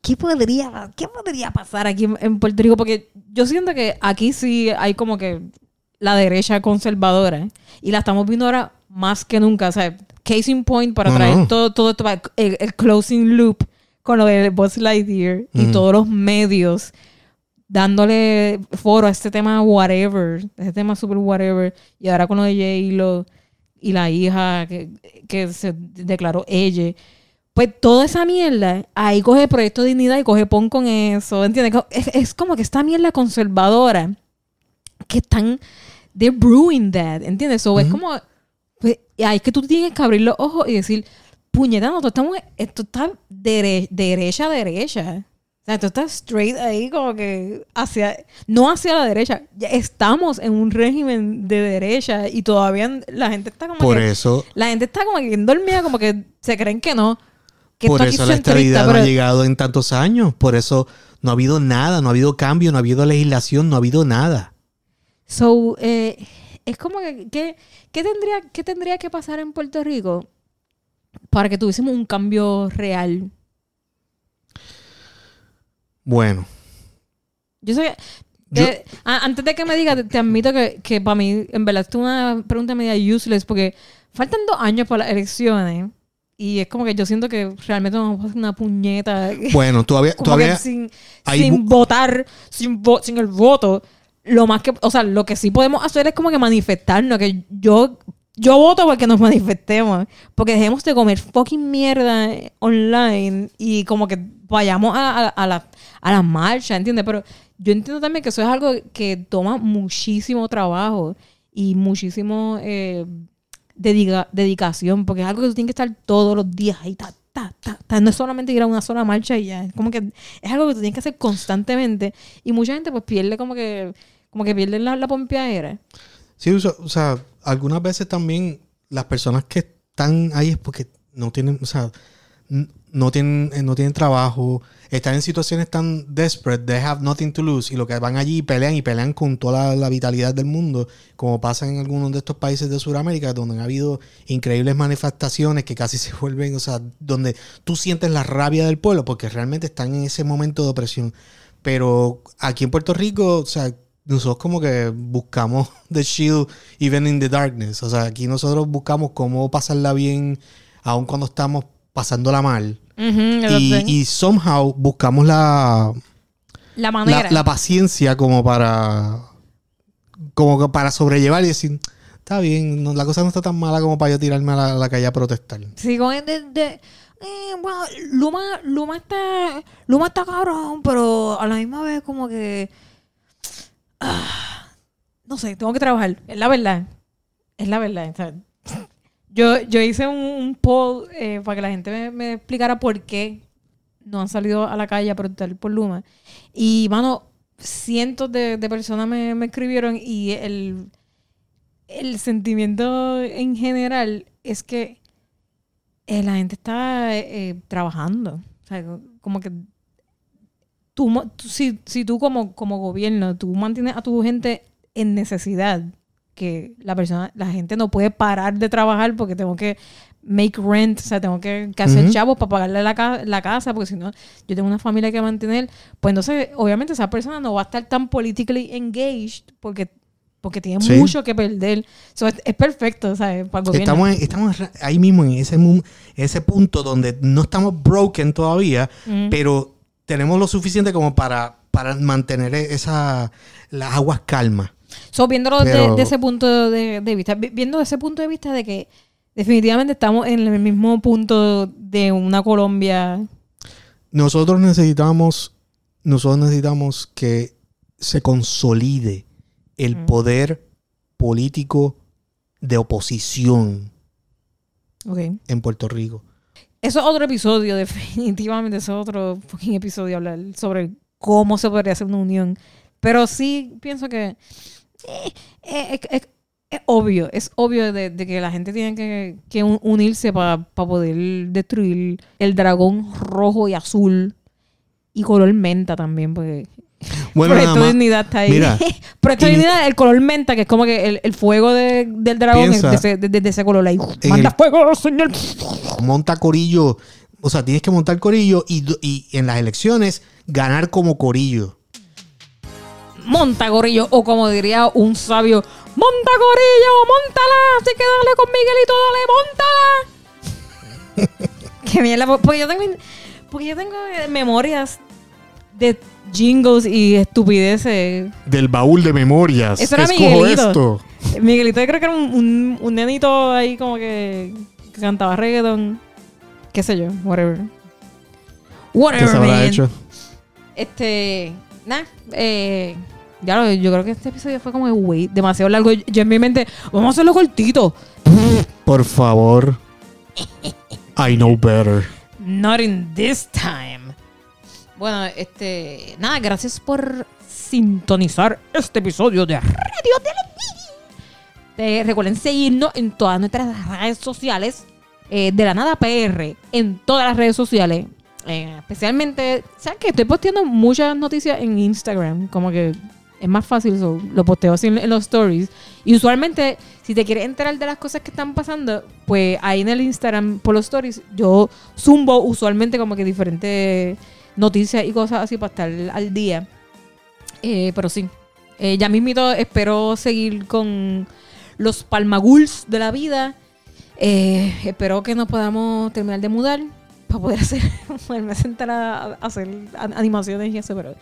qué, podría, qué podría pasar aquí en, Puerto Rico. Porque yo siento que aquí sí hay como que la derecha conservadora. Y la estamos viendo ahora más que nunca. O sea, case in point para traer todo, todo esto, el, el closing loop con lo de Buzz Lightyear y todos los medios dándole foro a este tema whatever, este tema super whatever, y ahora con lo de J-Lo y la hija que, que se declaró ella, pues toda esa mierda, ahí coge Proyecto Dignidad y coge pon con eso, ¿entiendes? Es, es como que esta mierda conservadora que están, they're brewing that, ¿entiendes? So, es como, pues, ahí es que tú tienes que abrir los ojos y decir, puñeta, nosotros estamos, esto está dere- derecha a derecha. O sea, esto está straight ahí como que hacia, no hacia la derecha. Ya estamos en un régimen de derecha y todavía la gente está como por que, eso, la gente está como que dormida, como que se creen que no. Que por eso es la estabilidad no ha llegado en tantos años. Por eso no ha habido nada, no ha habido cambio, no ha habido legislación, no ha habido nada. So, eh, es como que, ¿qué, qué tendría, ¿qué tendría que pasar en Puerto Rico para que tuviésemos un cambio real? Bueno, Yo sé que... Yo- a- antes de que me digas, te, te admito que, que para mí, en verdad, esto es una pregunta media useless porque faltan dos años para las elecciones y es como que yo siento que realmente vamos a hacer una puñeta. bueno, [laughs] todavía, todavía sin, sin votar, sin, vo- sin el voto, lo más que, o sea, lo que sí podemos hacer es como que manifestarnos, que yo, yo voto porque nos manifestemos, porque dejemos de comer fucking mierda online y como que vayamos a, a, la, a la marcha, ¿entiendes? Pero yo entiendo también que eso es algo que toma muchísimo trabajo y muchísimo eh, dedica- dedicación, porque es algo que tú tienes que estar todos los días ahí, ta, ta, ta, ta. no es solamente ir a una sola marcha y ya. Es como que es algo que tú tienes que hacer constantemente. Y mucha gente pues pierde como que, como que pierden la, la pompeadera. Sí, o sea, algunas veces también las personas que están ahí es porque no tienen, o sea, no tienen, eh, no tienen trabajo, están en situaciones tan desperate, they have nothing to lose, y lo que van allí y pelean y pelean con toda la, la vitalidad del mundo, como pasa en algunos de estos países de Sudamérica, donde ha habido increíbles manifestaciones que casi [laughs] se vuelven, o sea, donde tú sientes la rabia del pueblo, porque realmente están en ese momento de opresión. Pero aquí en Puerto Rico, o sea, nosotros como que buscamos [laughs] the shield even in the darkness. O sea, aquí nosotros buscamos cómo pasarla bien aun cuando estamos pasándola mal. Y, y somehow buscamos la, la manera. la, la paciencia como para como que para sobrellevar y decir, está bien, no- la cosa no está tan mala como para yo tirarme a la, calle a protestar. Sí, con el de, de- eh, bueno, Luma, Luma está, Luma está cabrón, pero a la misma vez como que, ah, no sé, tengo que trabajar. Es la verdad, es la verdad. yo, yo hice un, poll eh, para que la gente me, me explicara por qué no han salido a la calle a protestar por Luma. Y, mano, cientos de, de personas me, me escribieron y el, el sentimiento en general es que eh, la gente está eh, trabajando. O sea, como que tú, si, si tú como, como gobierno, tú mantienes a tu gente en necesidad, que la persona, la gente no puede parar de trabajar porque tengo que make rent, o sea, tengo que, que hacer Ujú. chavos para pagarle la, la casa, porque si no, yo tengo una familia que mantener, pues entonces, obviamente, esa persona no va a estar tan politically engaged porque, porque tiene Sí. mucho que perder. So, es, es perfecto, ¿sabes? Para el gobierno. Estamos, en- estamos ahí mismo en ese, ese punto donde no estamos broken todavía, pero tenemos lo suficiente como para, para mantener esa, las aguas calmas. So, viéndolo Pero- de, ese punto de, de vista, vi- viendo ese punto de vista de que definitivamente estamos en el mismo punto de una Colombia. Nosotros necesitamos, nosotros necesitamos que se consolide el Mm. poder político de oposición en Puerto Rico. Eso es otro episodio, [laughs] definitivamente. Eso es otro fucking episodio hablar sobre cómo se podría hacer una unión. Pero sí pienso que eh, eh, es, obvio, es obvio de, que la gente tiene que, que un- unirse para poder destruir el dragón rojo y azul y color menta también, porque [laughs] Bueno, nada Proyecto más, Dignidad está ahí. mira, [laughs] Proyecto y- Dignidad, el color menta, que es como que el, el fuego de- del dragón es Piensa de ese, de- de ese color ahí. Manda el- fuego, señor. monta corillo, o sea, tienes que montar corillo y, y en las elecciones ganar como corillo. Monta gorillo, o como diría un sabio, monta gorillo, montala, así que dale con Miguelito, dale, montala. [laughs] Qué mierda, po- porque yo tengo, porque yo tengo eh, memorias de jingles y estupideces. Del baúl de memorias. Eso era Escojo Miguelito. esto. Miguelito yo creo que era un, un, un nenito ahí como que, que cantaba reggaeton, qué sé yo, whatever. ¿Qué Whatever, se habrá man. hecho? Este, nada, eh, ya lo, yo creo que este episodio fue como demasiado largo. Yo en mi mente, vamos a hacerlo cortito. Por favor. I know better. Not in this time. Bueno, este, nada, gracias por sintonizar este episodio de Radio Televisión. recuerden seguirnos en todas nuestras redes sociales. eh, de la nada PR en todas las redes sociales. Eh, especialmente, ¿sabes qué? Estoy posteando muchas noticias en Instagram. Como que es más fácil, so, lo posteo así en los stories. Y usualmente, si te quieres enterar de las cosas que están pasando, pues ahí en el Instagram, por los stories, yo zumbo usualmente como que diferentes noticias y cosas así para estar al día. Eh, pero sí, eh, ya mismito espero seguir con los palmaguls de la vida. Eh, espero que nos podamos terminar de mudar para poder hacer, [laughs] poderme sentar a, hacer animaciones y eso, pero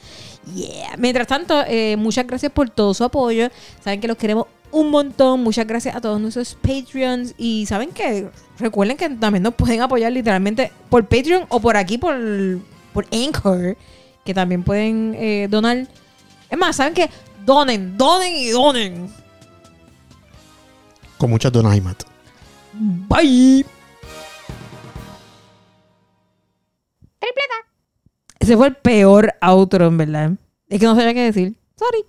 yeah. Mientras tanto, eh, muchas gracias por todo su apoyo. Saben que los queremos un montón. Muchas gracias a todos nuestros Patreons. Y saben que recuerden que también nos pueden apoyar literalmente por Patreon o por aquí, por, por Anchor, que también pueden eh, donar. Es más, ¿saben qué? Donen, donen y donen. Con muchas donas y mat. Bye. Tripleta. Ese fue el peor outro, en verdad. Es que no sabía qué decir. Sorry.